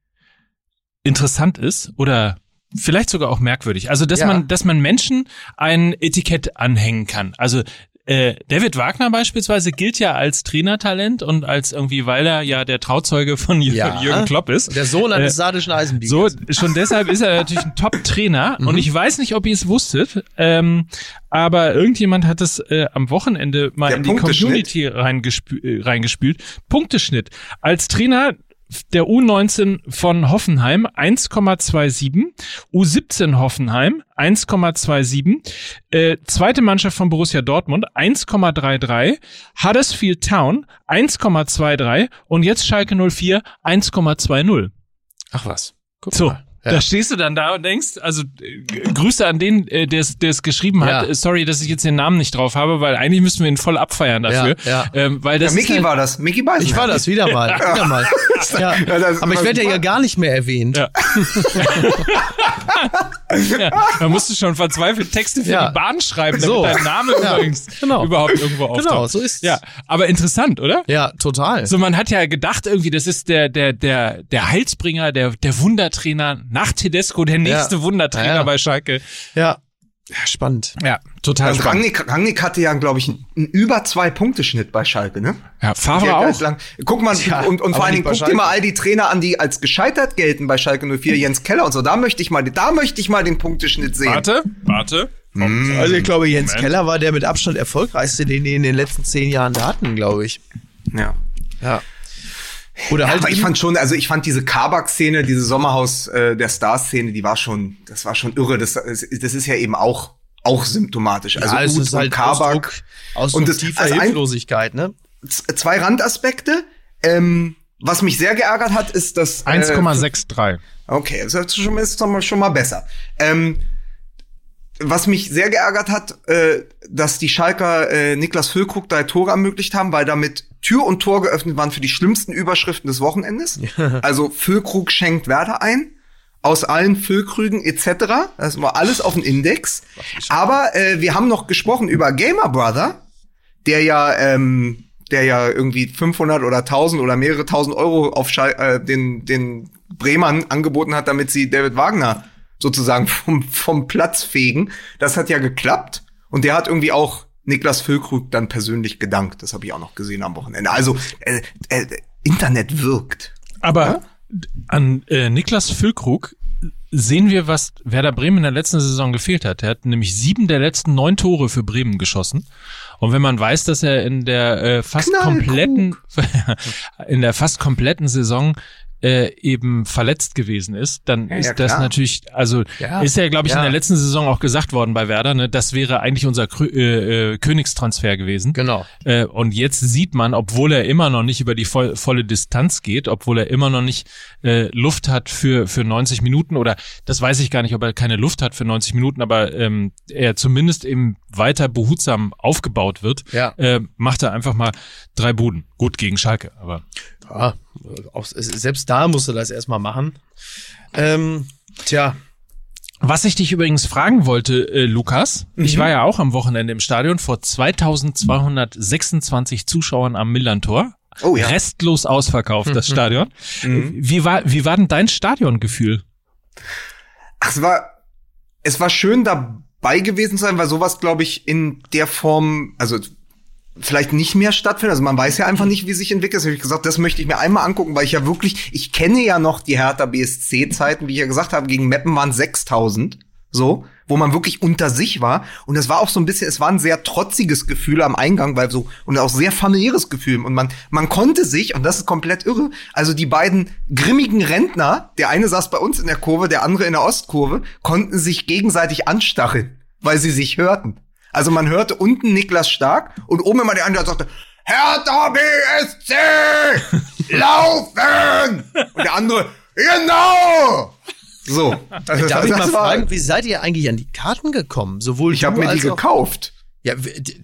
interessant ist oder vielleicht sogar auch merkwürdig? Also, dass Ja. man, dass man Menschen ein Etikett anhängen kann. Also äh, David Wagner beispielsweise gilt ja als Trainertalent und als irgendwie, weil er ja der Trauzeuge von Jürgen, Ja. Jürgen Klopp ist. Der Sohn eines Äh, sardischen So, Eisenbiegers. schon deshalb ist er natürlich ein Top-Trainer (laughs) und ich weiß nicht, ob ihr es wusstet, ähm, aber irgendjemand hat es äh, am Wochenende mal Der in die. Community reingespü äh, reingespült. Punkteschnitt. Als Trainer der U19 von Hoffenheim 1,27, U17 Hoffenheim 1,27, äh, zweite Mannschaft von Borussia Dortmund 1,33, Huddersfield Town 1,23 und jetzt Schalke 04 1,20. Ach was. Guck So, mal. Da stehst du dann da und denkst, also äh, Grüße an den, äh, der es geschrieben hat. Ja. Äh, Sorry, dass ich jetzt den Namen nicht drauf habe, weil eigentlich müssten wir ihn voll abfeiern dafür. Ja, ja. Ähm, weil Ja, das Mickey ist halt, war das. Mickey Beisenherz. Ich war das wieder mal. (laughs) Wieder mal. Ja. Ja, das Aber ich werde ja hier gar nicht mehr erwähnt. Ja. (laughs) ja, da musst du schon verzweifelt Texte für Ja. die Bahn schreiben, damit So. dein Name Ja, übrigens genau. überhaupt irgendwo auftaucht. Genau, so ist's. Ja, aber interessant, oder? Ja, total. So, man hat ja gedacht irgendwie, das ist der, der, der, der Heilsbringer, der, der Wundertrainer nach Tedesco, der nächste Ja. Wundertrainer Ja, ja. bei Schalke. Ja. ja spannend. Ja, total Also spannend. Rangnick, Rangnick hatte ja, glaube ich, einen, einen über zwei Punkteschnitt bei Schalke, ne? Ja, Favre auch. Lang. Guck mal, und, und vor allen Dingen guck dir mal all die Trainer an, die als gescheitert gelten bei Schalke 04, Jens Keller und so. Da möchte ich mal, da möchte ich mal den Punkteschnitt sehen. Warte, warte. Also ich glaube, Jens Moment. Keller war der mit Abstand erfolgreichste, den die in den letzten zehn Jahren da hatten, glaube ich. Ja. Ja. Oder halt Aber ich fand schon, also ich fand diese Kabak-Szene, diese Sommerhaus äh, der Stars-Szene, die war schon, das war schon irre. Das, das ist ja eben auch auch symptomatisch. Also ja, es ist halt und Kabak. Ausdruck, Ausdruck Und das- tiefer also Hilflosigkeit, ne? Zwei Randaspekte. Ähm, was mich sehr geärgert hat, ist, dass äh, 1,63. Okay, das ist schon, ist schon, mal, schon mal besser. Ähm, was mich sehr geärgert hat, äh, dass die Schalker äh, Niklas Füllkrug drei Tore ermöglicht haben, weil damit Tür und Tor geöffnet waren für die schlimmsten Überschriften des Wochenendes. Also Füllkrug schenkt Werder ein, aus allen Füllkrügen etc. Das war alles auf dem Index. Aber äh, wir haben noch gesprochen über Gamer Brother, der ja ähm, der ja irgendwie 500 oder 1000 oder mehrere tausend Euro auf Schal äh, den den Bremern angeboten hat, damit sie David Wagner sozusagen vom vom Platz fegen. Das hat ja geklappt und der hat irgendwie auch Niklas Füllkrug dann persönlich gedankt. Das habe ich auch noch gesehen am Wochenende. Also äh, äh, Internet wirkt. Aber an äh, Niklas Füllkrug sehen wir, was Werder Bremen in der letzten Saison gefehlt hat. Er hat nämlich sieben der letzten neun Tore für Bremen geschossen. Und wenn man weiß, dass er in der äh, fast Knallkrug. kompletten (laughs) in der fast kompletten Saison äh, eben verletzt gewesen ist, dann Ja, ist ja, das klar. natürlich, also Ja. ist ja, glaube ich, in der letzten Saison auch gesagt worden bei Werder, ne, das wäre eigentlich unser Krö äh, äh, Königstransfer gewesen. Genau. Äh, und jetzt sieht man, obwohl er immer noch nicht über die voll, volle Distanz geht, obwohl er immer noch nicht äh, Luft hat für, für 90 Minuten oder das weiß ich gar nicht, ob er keine Luft hat für 90 Minuten, aber ähm, er zumindest eben weiter behutsam aufgebaut wird, Ja. äh, macht er einfach mal drei Buden. Gut gegen Schalke, aber Ja, auch, selbst da musst du das erstmal machen. Ähm, tja, Was ich dich übrigens fragen wollte, äh, Lukas, Mhm. ich war ja auch am Wochenende im Stadion vor 2226 Zuschauern am Millantor. Oh ja. Restlos ausverkauft, das (laughs) Stadion. Mhm. Wie war, wie war denn dein Stadiongefühl? Ach, es war, es war schön dabei gewesen zu sein, weil sowas, glaube ich, in der Form, also vielleicht nicht mehr stattfindet. Also man weiß ja einfach nicht, wie sich entwickelt. Das habe ich gesagt, das möchte ich mir einmal angucken, weil ich ja wirklich, ich kenne ja noch die Hertha BSC-Zeiten, wie ich ja gesagt habe, gegen Meppen waren 6000, so, wo man wirklich unter sich war. Und es war auch so ein bisschen, es war ein sehr trotziges Gefühl am Eingang, weil so, und auch sehr familiäres Gefühl. Und man, man konnte sich, und das ist komplett irre, also die beiden grimmigen Rentner, der eine saß bei uns in der Kurve, der andere in der Ostkurve, konnten sich gegenseitig anstacheln, weil sie sich hörten. Also man hörte unten Niklas Stark und oben immer der andere der sagte, Hertha BSC, (laughs) laufen! Und der andere, genau! So. Also, darf ich das mal war- fragen, wie seid ihr eigentlich an die Karten gekommen? Sowohl Ich habe mir die gekauft. Ja,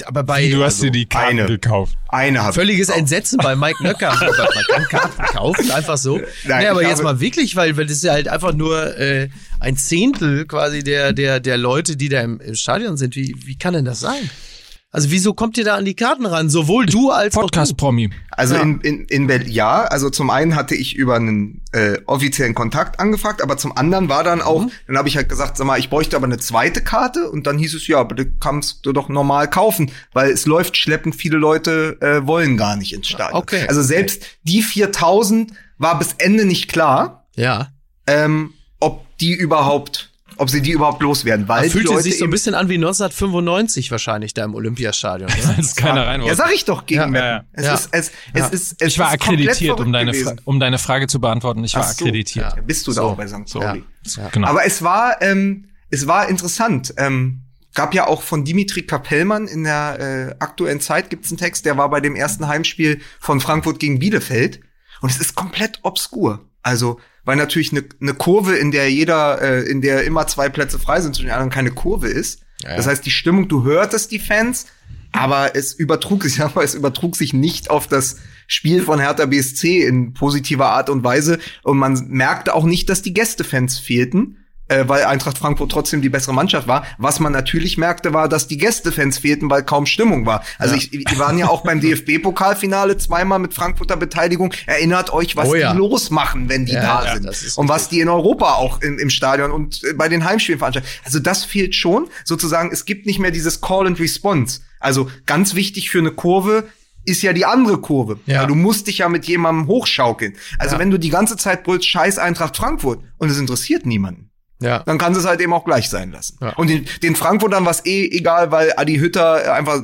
aber bei Du hast also, dir die Karten eine. gekauft. Eine habe völliges Entsetzen bei Mike Nöcker. (laughs) Man kann Karten kaufen, einfach so. Nein, nee, aber jetzt mal wirklich, weil, weil das ist ja halt einfach nur äh, ein Zehntel quasi der, der, der Leute, die da im, im Stadion sind. Wie, wie kann denn das sein? Also wieso kommt ihr da an die Karten ran? Sowohl du als. Podcast-Promi. Also Ja. in, in, in Berlin, ja, also zum einen hatte ich über einen äh, offiziellen Kontakt angefragt, aber zum anderen war dann auch, Mhm. dann habe ich halt gesagt, sag mal, ich bräuchte aber eine zweite Karte und dann hieß es, ja, aber du kannst du doch normal kaufen, weil es läuft schleppend, viele Leute äh, wollen gar nicht ins Stadion. Okay. Also selbst die 4000 war bis Ende nicht klar, Ja. ähm, ob die überhaupt, ob sie die überhaupt loswerden, weil die Fühlte Leute sich so ein bisschen an wie 1995 wahrscheinlich da im Olympiastadion. Als (laughs) keiner rein Ja, sag ich doch gegen Ja, Meppen. ja, ja. Es Ja. ist, es, es Ja. ist, es Ich war akkreditiert, um deine, Fra um deine Frage zu beantworten. Ich war so. akkreditiert. Ja, bist du da So. auch bei St. Ja. Pauli. Genau. Aber es war, ähm, es war interessant. Ähm, gab ja auch von Dimitri Kapellmann in der äh, aktuellen Zeit gibt's einen Text, der war bei dem ersten Heimspiel von Frankfurt gegen Bielefeld. Und es ist komplett obskur. Also, weil natürlich eine ne Kurve, in der jeder, äh, in der immer zwei Plätze frei sind, zwischen den anderen keine Kurve ist. Ja, ja. Das heißt, die Stimmung, du hörtest die Fans, aber es übertrug sich, (laughs) aber es übertrug sich nicht auf das Spiel von Hertha BSC in positiver Art und Weise. Und man merkte auch nicht, dass die Gästefans fehlten äh, weil Eintracht Frankfurt trotzdem die bessere Mannschaft war. Was man natürlich merkte, war, dass die Gästefans fehlten, weil kaum Stimmung war. Also ich, die waren ja auch beim (laughs) DFB-Pokalfinale zweimal mit Frankfurter Beteiligung. Erinnert euch, was Oh ja. die losmachen, wenn die Ja, da ja, sind. das ist Und was die in Europa auch im, im Stadion und äh, bei den Heimspielen veranstalten. Also das fehlt schon. Sozusagen, es gibt nicht mehr dieses Call and Response. Also ganz wichtig für eine Kurve ist ja die andere Kurve. Ja. Weil du musst dich ja mit jemandem hochschaukeln. Also Ja. wenn du die ganze Zeit brüllst, scheiß Eintracht Frankfurt und es interessiert niemanden Ja. dann kann es halt eben auch gleich sein lassen. Ja. Und den, den Frankfurtern war es eh egal, weil Adi Hütter äh, einfach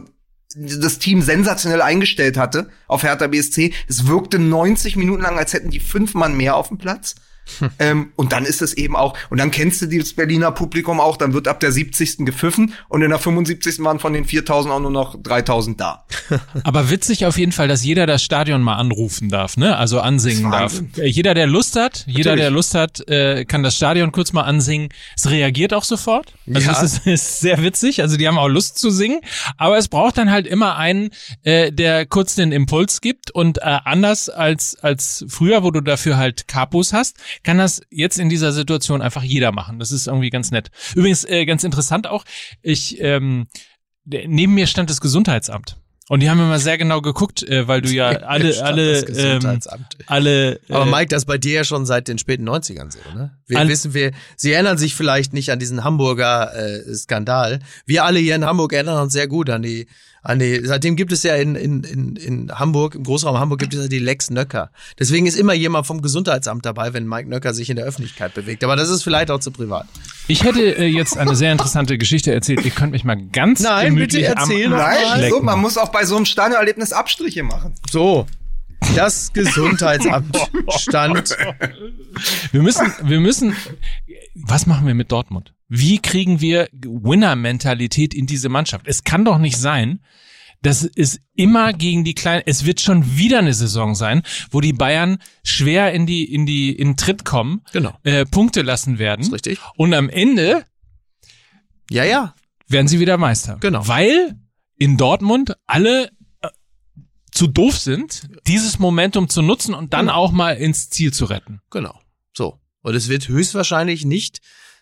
das Team sensationell eingestellt hatte auf Hertha BSC. Es wirkte 90 Minuten lang, als hätten die fünf Mann mehr auf dem Platz. (laughs) ähm, und dann ist es eben auch, und dann kennst du das Berliner Publikum auch, dann wird ab der 70. gepfiffen und in der 75. waren von den 4000 auch nur noch 3000 da. (laughs) Aber witzig auf jeden Fall, dass jeder das Stadion mal anrufen darf, ne? Also ansingen darf. Äh, Jeder, der Lust hat, jeder, Natürlich. der Lust hat, äh, kann das Stadion kurz mal ansingen. Es reagiert auch sofort. Also Ja. es ist, (laughs) ist sehr witzig. Also die haben auch Lust zu singen. Aber es braucht dann halt immer einen, äh, der kurz den Impuls gibt. Und äh, anders als als früher, wo du dafür halt Capos hast, kann das jetzt in dieser Situation einfach jeder machen. Das ist irgendwie ganz nett. Übrigens äh, ganz interessant auch. Ich ähm, neben mir stand das Gesundheitsamt. Und die haben immer sehr genau geguckt, äh, weil du ja (laughs) alle, alle, ähm, Gesundheitsamt. alle. Aber äh, Mike, das ist bei dir ja schon seit den späten 90ern so, ne? Wir wissen, wir, Sie erinnern sich vielleicht nicht an diesen Hamburger äh, Skandal. Wir alle hier in Hamburg erinnern uns sehr gut an die, an die, seitdem gibt es ja in, in, in, in Hamburg, im Großraum Hamburg gibt es ja die Lex Nöcker. Deswegen ist immer jemand vom Gesundheitsamt dabei, wenn Mike Nöcker sich in der Öffentlichkeit bewegt. Aber das ist vielleicht auch zu privat. Ich hätte äh, jetzt eine sehr interessante Geschichte erzählt. Ihr könnt mich mal ganz Nein, gemütlich bitte erzähl am doch Arsch mal. Nein, so, man muss auch bei so einem Stadionerlebnis Abstriche machen. So. Das Gesundheitsamt (laughs) stand. Wir müssen, wir müssen, was machen wir mit Dortmund? Wie kriegen wir Winner-Mentalität in diese Mannschaft? Es kann doch nicht sein, dass es immer gegen die kleinen, es wird schon wieder eine Saison sein, wo die Bayern schwer in die, in die, in den Tritt kommen, Genau. äh, Punkte lassen werden. Ist richtig. Und am Ende Ja, ja. werden sie wieder Meister. Genau. Weil in Dortmund alle äh, zu doof sind, dieses Momentum zu nutzen und dann Genau. auch mal ins Ziel zu retten. Genau. So. Und es wird höchstwahrscheinlich nicht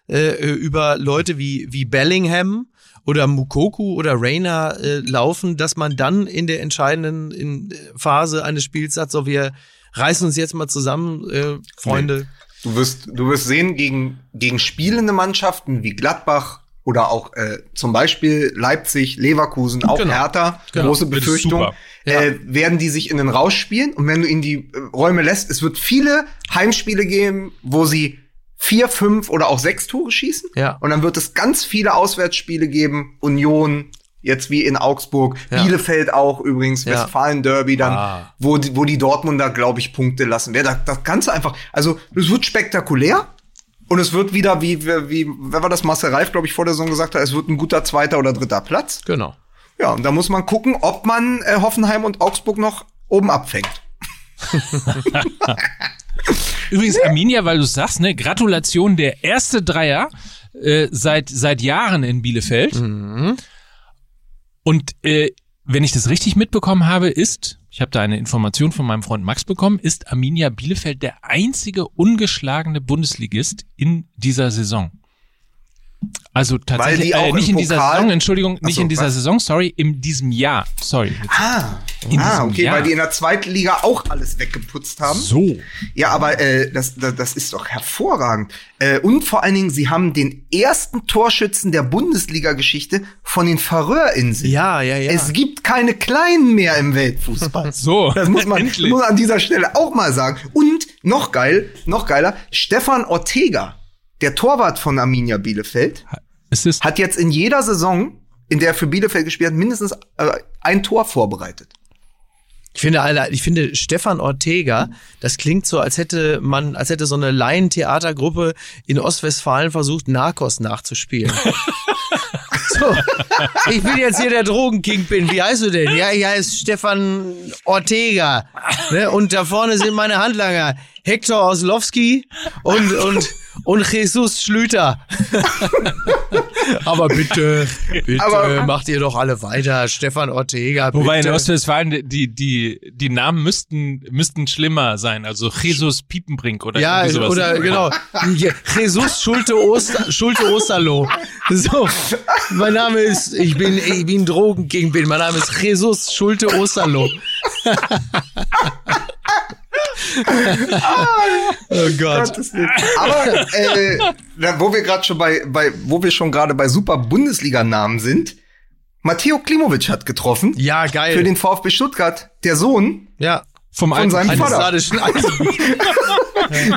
äh, über Leute wie, wie Bellingham oder Mukoku oder Reina äh, laufen, dass man dann in der entscheidenden in, äh, Phase eines Spiels sagt, so wir reißen uns jetzt mal zusammen, äh, Freunde. Du wirst, du wirst sehen, gegen, gegen spielende Mannschaften wie Gladbach oder auch äh, zum Beispiel Leipzig, Leverkusen, auch Genau. Hertha, Genau. große Befürchtung, super. äh, werden die sich in den rausspielen und wenn du ihnen die äh, Räume lässt, es wird viele Heimspiele geben, wo sie vier, fünf oder auch sechs Tore schießen. Ja. Und dann wird es ganz viele Auswärtsspiele geben, Union, jetzt wie in Augsburg, Ja. Bielefeld auch übrigens, Ja. Westfalen-Derby dann, Ah. wo, die, wo die Dortmunder, glaube ich, Punkte lassen. Wer das, das Ganze einfach, also es wird spektakulär und es wird wieder, wie, wie, wie wer war das, Marcel Reif, glaube ich, vor der Saison gesagt hat, es wird ein guter zweiter oder dritter Platz. Genau. Ja, und da muss man gucken, ob man äh, Hoffenheim und Augsburg noch oben abfängt. (laughs) (laughs) Übrigens, Arminia, weil du sagst, ne, Gratulation, der erste Dreier äh, seit, seit Jahren in Bielefeld. Mhm. Und äh, wenn ich das richtig mitbekommen habe, ist, ich habe da eine Information von meinem Freund Max bekommen, ist Arminia Bielefeld der einzige ungeschlagene Bundesligist in dieser Saison. Also tatsächlich, äh, nicht in dieser Pokal- Saison, Entschuldigung, nicht so, in dieser was? Saison, sorry, in diesem Jahr, sorry. Ah, In ah okay, Jahr. weil die in der zweiten Liga auch alles weggeputzt haben. So. Ja, aber äh, das, das, das ist doch hervorragend. Äh, und vor allen Dingen, sie haben den ersten Torschützen der Bundesliga-Geschichte von den Färöerinseln. Ja, ja, ja. Es gibt keine Kleinen mehr im Weltfußball. (laughs) So, Das muss man, muss man an dieser Stelle auch mal sagen. Und noch geil, noch geiler, Stefan Ortega, der Torwart von Arminia Bielefeld, hat jetzt in jeder Saison, in der er für Bielefeld gespielt hat, mindestens äh, ein Tor vorbereitet. Ich finde, Alter, ich finde Stefan Ortega, das klingt so, als hätte man, als hätte so eine Laientheatergruppe in Ostwestfalen versucht, Narcos nachzuspielen. (laughs) So, ich bin jetzt hier der Drogenkingpin. Wie heißt du denn? Ja, ich heiße Stefan Ortega. Ne? Und da vorne sind meine Handlanger. Hector Oslowski und, und, und Jesus Schlüter. (laughs) Aber bitte, bitte, Aber- macht ihr doch alle weiter. Stefan Ortega, bitte. Wobei in Ostwestfalen die, die, die Namen müssten, müssten schlimmer sein. Also Jesus Piepenbrink oder Ja, irgendwie sowas. oder genau. Jesus Schulte, Oster, Schulte Osterloh. So, mein Name ist, ich bin, ich bin Drogenkingpin. Mein Name ist Jesus Schulte Osterloh. (laughs) (laughs) oh Gott. Aber äh, wo wir gerade schon bei, bei, wo wir schon gerade bei super Bundesliga-Namen sind, Matteo Klimovic hat getroffen Ja, geil. für den VfB Stuttgart, der Sohn, ja. Vom von seinem Vater. (laughs)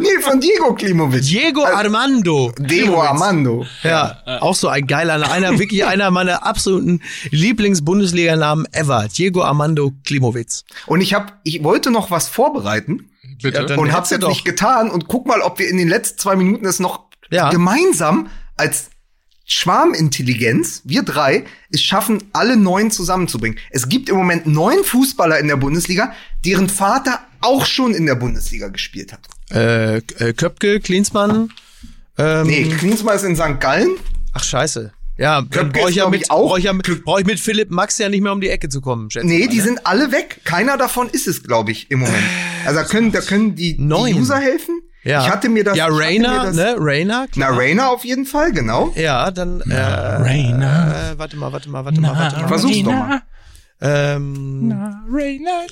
nee, von Diego Klimovic. Diego Armando. Diego Armando. Ja, auch so ein geiler, einer, wirklich einer meiner absoluten Lieblings-Bundesliga-Namen ever. Diego Armando Klimowitz. Und ich hab, ich wollte noch was vorbereiten Bitte. Ja, und hab's jetzt doch. nicht getan und guck mal, ob wir in den letzten zwei Minuten es noch Ja. gemeinsam als Schwarmintelligenz, wir drei, es schaffen, alle neun zusammenzubringen. Es gibt im Moment neun Fußballer in der Bundesliga, deren Vater auch schon in der Bundesliga gespielt hat. Äh, äh, Köpke, Klinsmann. Ähm, Nee, Klinsmann ist in St. Gallen. Ach scheiße. Ja, dann Köpke brauche ich ja mit, ich, auch- brauch ich ja mit, brauch ich mit Philipp Max ja nicht mehr um die Ecke zu kommen, schätze Nee, mal, die ne? sind alle weg. Keiner davon ist es, glaube ich, im Moment. Also da können, da können die, die. User helfen. Ja. Ich hatte mir das. Ja, Rainer, ne? Rainer. Na, Rainer auf jeden Fall, genau. Ja, dann, äh, Rainer. äh, warte mal, warte mal, warte mal, warte mal. Versuch's doch mal. Ähm, Na, Rainer,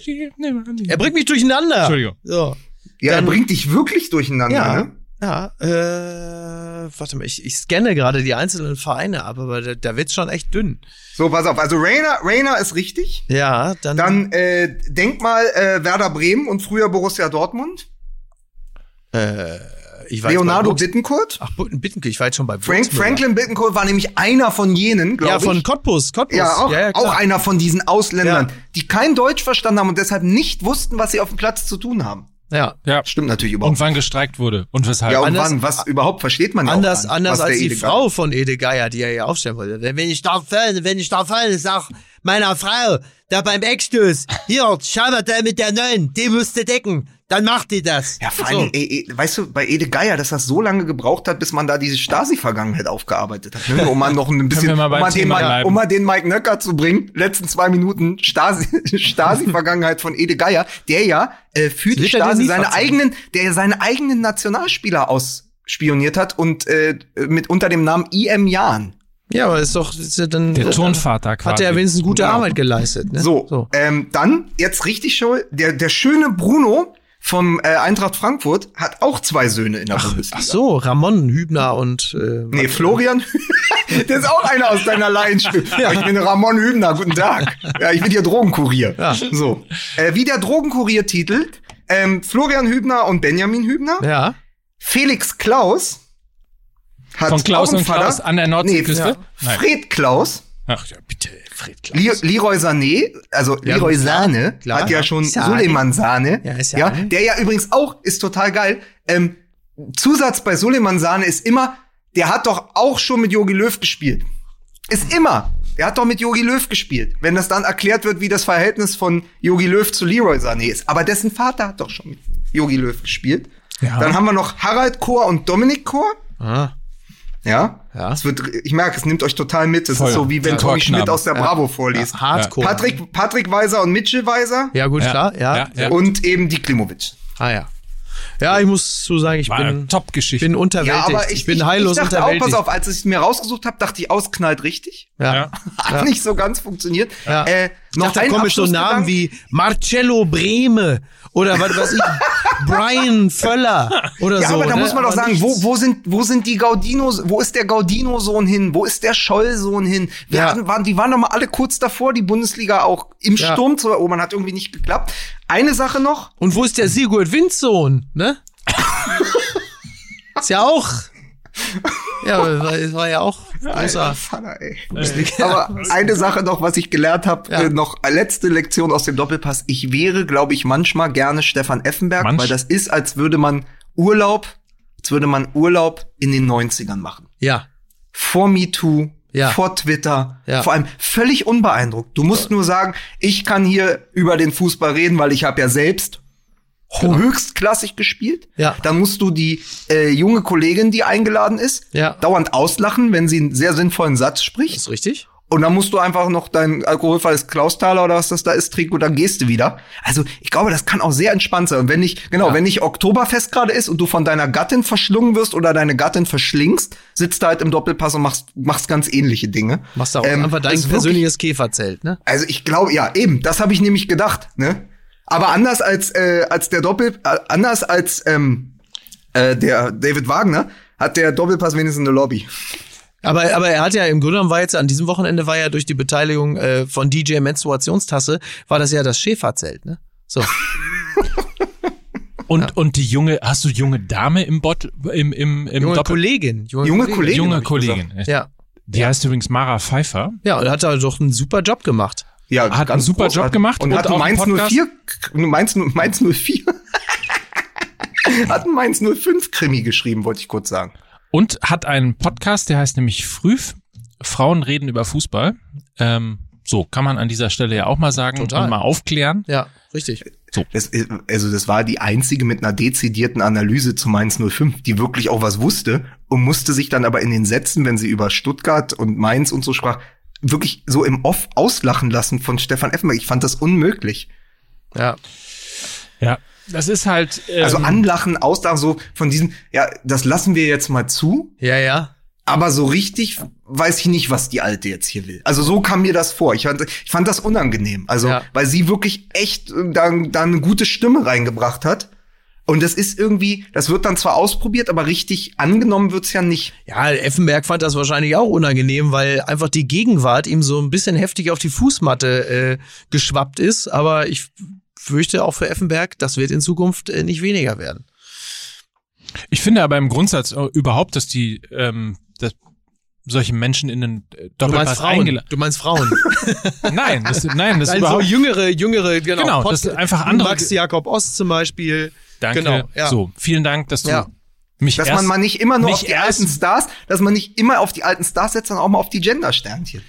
er bringt mich durcheinander. Entschuldigung. So. Ja, er Dann- bringt dich wirklich durcheinander, Ja. ne? Ja, äh, warte mal, ich, ich scanne gerade die einzelnen Vereine ab, aber da, da wird's schon echt dünn. So, pass auf. Also Rainer, Rainer ist richtig. Ja, dann, Dann äh, denk mal äh, Werder Bremen und früher Borussia Dortmund. äh, ich war Leonardo Bittencourt. Ach, Bittenkirch, ich war jetzt schon bei Frank. Franklin Bittencourt war nämlich einer von jenen, glaube Ja, ich. von Cottbus, Cottbus. ja, auch, klar. auch einer von diesen Ausländern, Ja. die kein Deutsch verstanden haben und deshalb nicht wussten, was sie auf dem Platz zu tun haben. Ja. Ja. Stimmt natürlich überhaupt. Und wann gestreikt wurde und weshalb. ja, und anders- wann, was überhaupt versteht man ja auch Anders, nicht, anders als die Ede Frau von Ede Geier, die er ja aufstellen wollte. Wenn ich da fall, wenn ich da fall, sag meiner Frau, da beim Eckstoß, hier, schau mal da mit der Neuen, die musste decken. Dann macht die das. Ja, vor allem, ey, ey, weißt du, bei Ede Geier, dass das so lange gebraucht hat, bis man da diese Stasi-Vergangenheit aufgearbeitet hat. Ne? Um mal noch ein bisschen, mal um, mal den, um mal den Mike Nöcker zu bringen, letzten zwei Minuten Stasi, (laughs) Stasi-Vergangenheit von Ede Geier, der ja äh, für die Stasi seine verzeihen? eigenen, der ja seine eigenen Nationalspieler ausspioniert hat und äh, mit unter dem Namen IM Jahn. Ja, aber ist doch, ist ja dann, der äh, Turnvater quasi. hat er wenigstens gute Genau. Arbeit geleistet, ne? So, so. Ähm, dann jetzt richtig schon, der, der schöne Bruno vom äh, Eintracht Frankfurt hat auch zwei Söhne in der Bundesliga. Ach so, Ramon Hübner und, äh, Nee, Florian, (laughs) der ist auch einer aus deiner Laienspiel. (laughs) Ja. Ich bin Ramon Hübner, guten Tag. Ja, ich bin hier Drogenkurier. Ja. So, äh, wie der Drogenkurier titelt, ähm, Florian Hübner und Benjamin Hübner. ja. Felix Klaus hat Von Klaus und Klaus Vater. an der Nordseeküste? Nee, Nein. Fred Klaus. Ach, Ja, bitte, Fred Klaus. Leroy Sané, also Ja, Leroy Sahne, klar. hat ja schon Sahne. Suleiman Sahne, Ja, ist ja ja, der ja übrigens auch, ist total geil, ähm, Zusatz bei Suleiman Sahne ist immer, der hat doch auch schon mit Jogi Löw gespielt. Ist immer. Der hat doch mit Jogi Löw gespielt. Wenn das dann erklärt wird, wie das Verhältnis von Jogi Löw zu Leroy Sané ist. Aber dessen Vater hat doch schon mit Jogi Löw gespielt. Ja. Dann haben wir noch Harald Kohr und Dominik Kohr. Ah, Ja. Ja. Es wird, ich merke, es nimmt euch total mit. Es Voll. ist so, wie wenn Ja. Tommy. Schmidt aus der Bravo vorliest. ja, Hardcore. Patrick, Patrick Weiser und Mitchell Weiser Ja, gut, Ja. klar, ja. Ja, ja. und eben die Klimovic. Ah, ja. Ja, ich muss zu sagen, ich War bin, Top-Geschichte. bin unterwältigt. Ja, aber ich, ich bin ich, heillos ich dachte auch, unterwältigt. pass auf, als ich es mir rausgesucht habe, dachte ich, ausknallt richtig. Ja. Ja. (laughs) Hat nicht so ganz funktioniert. Ja. Äh, Ich noch dachte, ein da kommen so Namen wie Marcello Brehme oder was weiß ich, (laughs) Brian Völler oder Ja, so. aber da ne? muss man doch Aber sagen, wo, wo sind, wo sind die Gaudinos, wo ist der Gaudino-Sohn hin? Wo ist der Scholl-Sohn hin? Wir Ja. hatten, waren, die waren doch mal alle kurz davor, die Bundesliga auch im Ja. Sturm zu erobern, hat irgendwie nicht geklappt. Eine Sache noch, Und wo ist der Sigurd Windsohn, ne? ist ja auch. Ja, war, war ja auch großer. Vater, ey. (laughs) Aber eine Sache noch, was ich gelernt habe, Ja. äh, noch letzte Lektion aus dem Doppelpass. Ich wäre, glaube ich, manchmal gerne Stefan Effenberg, Manch? weil das ist, als würde man Urlaub, als würde man Urlaub in den 90ern machen. Ja, Vor MeToo, Ja. vor Twitter, Ja. vor allem völlig unbeeindruckt. Du musst nur sagen, ich kann hier über den Fußball reden, weil ich habe ja selbst höchstklassig gespielt. Genau. Ja. Dann musst du die äh, junge Kollegin, die eingeladen ist, Ja. dauernd auslachen, wenn sie einen sehr sinnvollen Satz spricht. Ist richtig? Und dann musst du einfach noch dein alkoholfreies Klausthaler oder was das da ist trinken und dann gehst du wieder. Also ich glaube, das kann auch sehr entspannt sein. Und wenn nicht, genau, wenn nicht Oktoberfest gerade ist und du von deiner Gattin verschlungen wirst oder deine Gattin verschlingst, sitzt du halt im Doppelpass und machst, machst ganz ähnliche Dinge. Machst du auch Ähm, einfach dein das ist wirklich- persönliches Käferzelt, ne? Also ich glaube, ja, eben, das habe ich nämlich gedacht, ne? Aber anders als, äh, als der Doppel, äh, anders als ähm, äh, der David Wagner, hat der Doppelpass wenigstens eine Lobby. Aber, aber er hat ja im Grunde genommen war jetzt an diesem Wochenende war ja durch die Beteiligung äh, von DJ Menstruationstasse war das ja das Schäferzelt, ne? So. (laughs) Und, und die junge, hast du junge Dame im Bot, im, im, im Junge Doppel- Kollegin. Junge, Junge Kollegin. Kollegin. Junge ich Kollegin. Ja. Die heißt übrigens Mara Pfeiffer. Ja, und hat da doch einen super Job gemacht. Ja, Hat einen super Job gemacht und, und hat auch einen Mainz einen Podcast. 04, Mainz, Mainz 04, (laughs) hat Mainz 05 Krimi geschrieben, wollte ich kurz sagen. Und hat einen Podcast, der heißt nämlich Früh. Frauen reden über Fußball. Ähm, so, kann man an dieser Stelle ja auch mal sagen Total. und mal aufklären. Ja, richtig. Das, ist- also das war die einzige mit einer dezidierten Analyse zu Mainz 05, die wirklich auch was wusste und musste sich dann aber in den Sätzen, wenn sie über Stuttgart und Mainz und so sprach, wirklich so im Off auslachen lassen von Stefan Effenberg. Ich fand das unmöglich. Ja. Ja, das ist halt. Ähm, Also anlachen, auslachen, so von diesem, ja, das lassen wir jetzt mal zu, Ja, ja. aber so richtig weiß ich nicht, was die Alte jetzt hier will. Also so kam mir das vor. Ich fand, ich fand das unangenehm. Also, Ja. weil sie wirklich echt äh, da, da eine gute Stimme reingebracht hat. Und das ist irgendwie, das wird dann zwar ausprobiert, aber richtig angenommen wird's ja nicht. Ja, Effenberg fand das wahrscheinlich auch unangenehm, weil einfach die Gegenwart ihm so ein bisschen heftig auf die Fußmatte äh, geschwappt ist. Aber ich fürchte auch für Effenberg, das wird in Zukunft äh, nicht weniger werden. Ich finde aber im Grundsatz äh, überhaupt, dass die ähm, dass solche Menschen in den äh, Du meinst Doppelpass Frauen. eingeladen. Du meinst Frauen. (laughs) Nein, das, nein, das ist Also überhaupt. jüngere, jüngere, genau. Genau, Pod- das sind einfach andere- Max Jakob Ost zum Beispiel. Danke. Genau, ja. So, vielen Dank, dass du Ja. mich Dass erst, man mal nicht immer nur auf die alten Stars, dass man nicht immer auf die alten Stars setzt, sondern auch mal auf die Gender-Sternchen.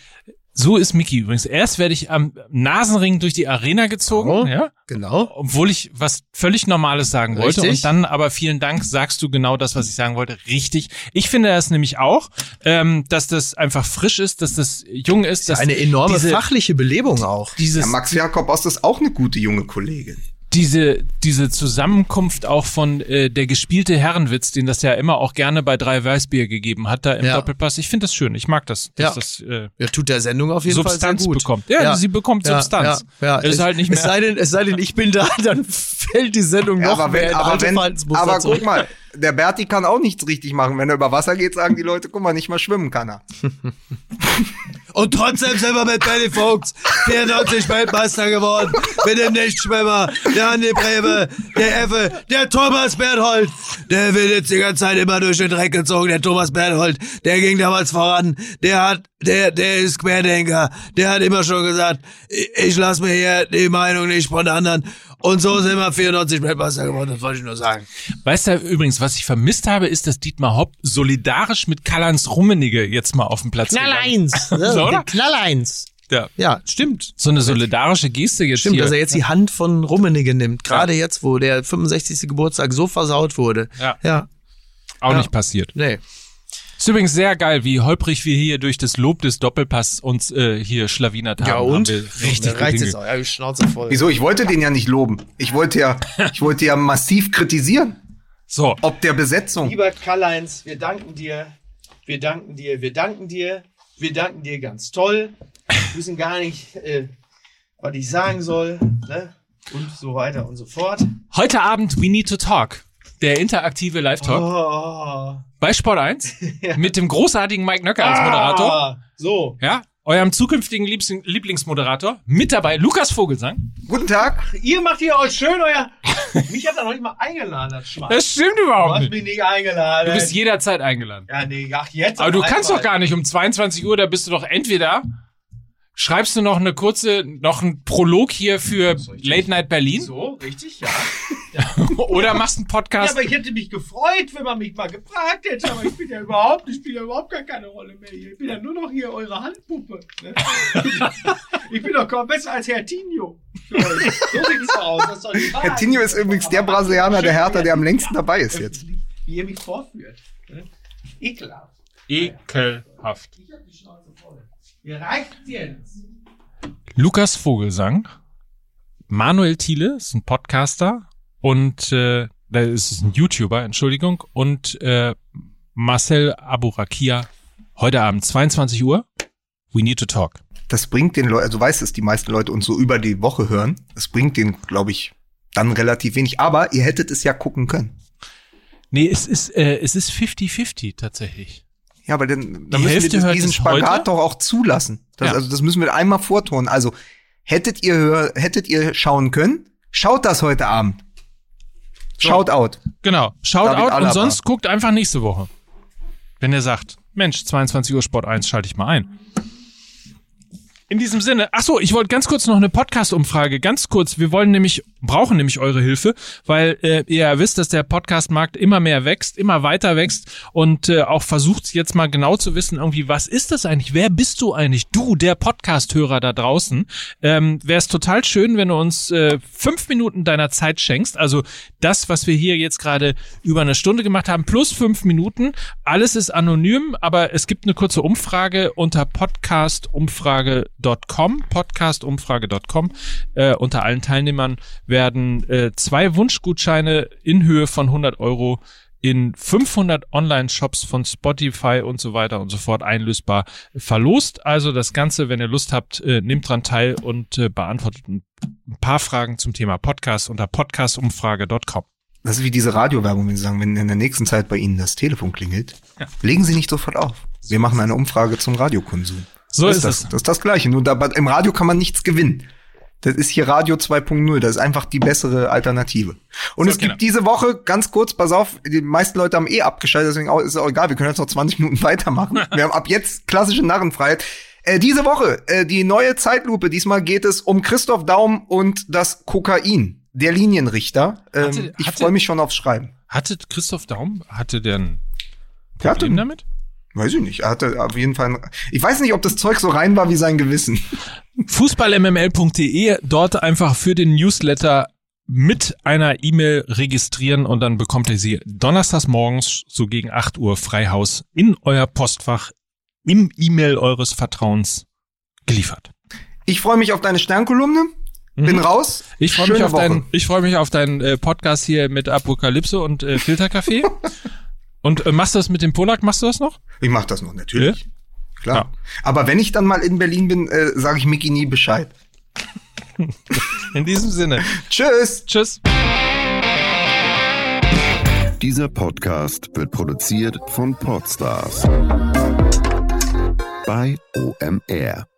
So ist Mickey übrigens. Erst werde ich am Nasenring durch die Arena gezogen, Oh. ja, Genau. obwohl ich was völlig Normales sagen wollte. Richtig. Und dann aber vielen Dank, sagst du genau das, was ich sagen wollte, richtig. Ich finde das nämlich auch, ähm, dass das einfach frisch ist, dass das jung ist, dass Eine enorme diese, fachliche Belebung auch. dieses, Ja, Max Jakob Ost ist auch eine gute junge Kollegin. Diese, diese Zusammenkunft auch von äh, der gespielte Herrenwitz, den das ja immer auch gerne bei drei Weißbier gegeben hat, da im Ja. Doppelpass. Ich finde das schön. Ich mag das, dass Ja. das äh, Ja, tut der Sendung auf jeden Substanz Fall sehr gut. bekommt. Ja, sie bekommt Substanz. Ja, ja. Es ist halt nicht Es mehr- sei denn, es sei denn, ich bin da, (laughs) dann fällt die Sendung Ja, noch aber mehr wenn, aber, wenn, aber zurück. guck mal, der Berti kann auch nichts richtig machen. Wenn er über Wasser geht, sagen die Leute, guck mal, nicht mal schwimmen kann er. (laughs) Und trotzdem sind wir mit Benny Vogts 94 Weltmeister geworden. Mit dem Nichtschwimmer, der Andi Brebe, der Effe, der Thomas Berthold. Der wird jetzt die ganze Zeit immer durch den Dreck gezogen, der Thomas Berthold. Der ging damals voran. Der hat, der, der ist Querdenker. Der hat immer schon gesagt, ich, ich lasse mir hier die Meinung nicht von anderen. Und so sind wir 94 Weltmeister geworden, das wollte ich nur sagen. Weißt du übrigens, was ich vermisst habe, ist, dass Dietmar Hopp solidarisch mit Karl-Heinz Rummenigge jetzt mal auf dem Platz Knall eins. (laughs) So, oder? Knall eins. Ja. Ja, stimmt. So eine solidarische Geste jetzt Stimmt, hier. dass er jetzt die Hand von Rummenigge nimmt. Gerade jetzt, wo der 65. Geburtstag so versaut wurde. Ja. Ja. auch ja. nicht passiert. Nee. Ist übrigens sehr geil, wie holprig wir hier durch das Lob des Doppelpass uns äh, hier schlawinert haben. Haben wir richtig gut reicht jetzt hinge- auch. Ja, Schnauze voll. Wieso? Ich wollte den ja nicht loben. Ich wollte ja, (laughs) ich wollte ja massiv kritisieren. So, Ob der Besetzung. Lieber Karl-Heinz, wir danken dir. Wir danken dir. Wir danken dir. Wir danken dir ganz toll. Wir wissen gar nicht, äh, was ich sagen soll. Ne? Und so weiter und so fort. heute Abend We Need to Talk. Der interaktive Live-Talk Oh. Bei Sport 1 (laughs) mit dem großartigen Mike Nöcker als Moderator. Ah, so. Ja, eurem zukünftigen Liebs Lieblingsmoderator. Mit dabei Lukas Vogelsang. Guten Tag. Ihr macht hier euch schön euer. (laughs) Mich hat er noch nicht mal eingeladen, das Schwein. Das stimmt Du überhaupt hast nicht. mich nicht eingeladen. Du bist jederzeit eingeladen. ja, nee, ach, jetzt. Aber du auf kannst einmal. doch gar nicht um 22 Uhr, da bist du doch entweder schreibst du noch eine kurze, noch ein Prolog hier für Late Night Berlin. So, richtig, ja. (laughs) Oder machst einen Ja, Podcast. aber ich hätte mich gefreut, wenn man mich mal gefragt hätte, aber ich bin ja überhaupt, ich spiele ja überhaupt gar keine Rolle mehr hier. Ich bin ja nur noch hier eure Handpuppe. Ne? (laughs) ich bin doch kaum besser als Herr Tinho. So sieht's doch (laughs) aus. Das Wahrheit. Herr Tinho ist übrigens der Brasilianer der Hertha, der am längsten dabei ist jetzt. Wie ihr mich vorführt. Ne? Ekelhaft. Ekelhaft. Ich hab die Schnauze voll. Ihr reicht jetzt. Lukas Vogelsang, Manuel Thiele ist ein Podcaster und äh, da ist es ein YouTuber, Entschuldigung, und äh, Marcel Aburakia heute Abend 22 Uhr. We need to talk. Das bringt den Leuten, also weiß es die meisten Leute uns so über die Woche hören. Das bringt denen, glaube ich, dann relativ wenig. Aber ihr hättet es ja gucken können. Nee, es ist äh, es ist 50-50 tatsächlich. Ja, aber dann, dann müssen wir diesen es Spagat heute. doch auch zulassen. Das, Ja. Also das müssen wir einmal vortun. Also hättet ihr hör, hättet ihr schauen können, schaut das heute Abend. Schaut out. Genau. Shoutout David und Alaba. sonst guckt einfach nächste Woche. Wenn ihr sagt, Mensch, 22 Uhr Sport 1 schalte ich mal ein. In diesem Sinne, ach so, ich wollte ganz kurz noch eine Podcast-Umfrage, ganz kurz. Wir wollen nämlich, brauchen nämlich eure Hilfe, weil äh, ihr ja wisst, dass der Podcast-Markt immer mehr wächst, immer weiter wächst und äh, auch versucht jetzt mal genau zu wissen, irgendwie, was ist das eigentlich? Wer bist du eigentlich? Du, der Podcast-Hörer da draußen. Ähm, Wäre es total schön, wenn du uns äh, fünf Minuten deiner Zeit schenkst. Also das, was wir hier jetzt gerade über eine Stunde gemacht haben, plus fünf Minuten. Alles ist anonym, aber es gibt eine kurze Umfrage unter podcastumfrage.com, podcastumfrage.com. Äh, unter allen Teilnehmern werden äh, zwei Wunschgutscheine in Höhe von 100 Euro in 500 Online-Shops von Spotify und so weiter und so fort einlösbar verlost. Also das Ganze, wenn ihr Lust habt, äh, nehmt dran teil und äh, beantwortet ein paar Fragen zum Thema Podcast unter podcastumfrage.com. Das ist wie diese Radiowerbung, wenn Sie sagen, wenn in der nächsten Zeit bei Ihnen das Telefon klingelt, legen Sie nicht sofort auf. Wir machen eine Umfrage zum Radiokonsum. So das ist das. es. Das ist das Gleiche. Nur da, im Radio kann man nichts gewinnen. Das ist hier Radio 2.0. Das ist einfach die bessere Alternative. Und So, es gibt genau. diese Woche, ganz kurz, pass auf, die meisten Leute haben eh abgeschaltet, deswegen ist es auch egal. Wir können jetzt noch 20 Minuten (laughs) weitermachen. Wir haben ab jetzt klassische Narrenfreiheit. Äh, diese Woche, äh, die neue Zeitlupe. Diesmal geht es um Christoph Daum und das Kokain. Der Linienrichter. Ähm, Hatte- ich freue mich schon aufs Schreiben. Hatte Christoph Daum, hatte der ein Der hatte, Problem damit? Weiß ich nicht. Er hatte auf jeden Fall. Ich weiß nicht, ob das Zeug so rein war wie sein Gewissen. Fußballmml.de, dort einfach für den Newsletter mit einer E-Mail registrieren und dann bekommt ihr sie donnerstags morgens so gegen 8 Uhr Freihaus in euer Postfach im E-Mail eures Vertrauens geliefert. Ich freue mich auf deine Sternkolumne. Bin raus. Ich freue mich auf deinen, ich freue mich auf deinen äh, Podcast hier mit Apokalypse und äh, Filterkaffee. (laughs) und äh, machst du das mit dem Polak? Machst du das noch? Ich mach das noch, natürlich. Klar. Ja. Aber wenn ich dann mal in Berlin bin, äh, sage ich Mickey nie Bescheid. In diesem Sinne. (laughs) Tschüss. Tschüss. Dieser Podcast wird produziert von Podstars bei OMR.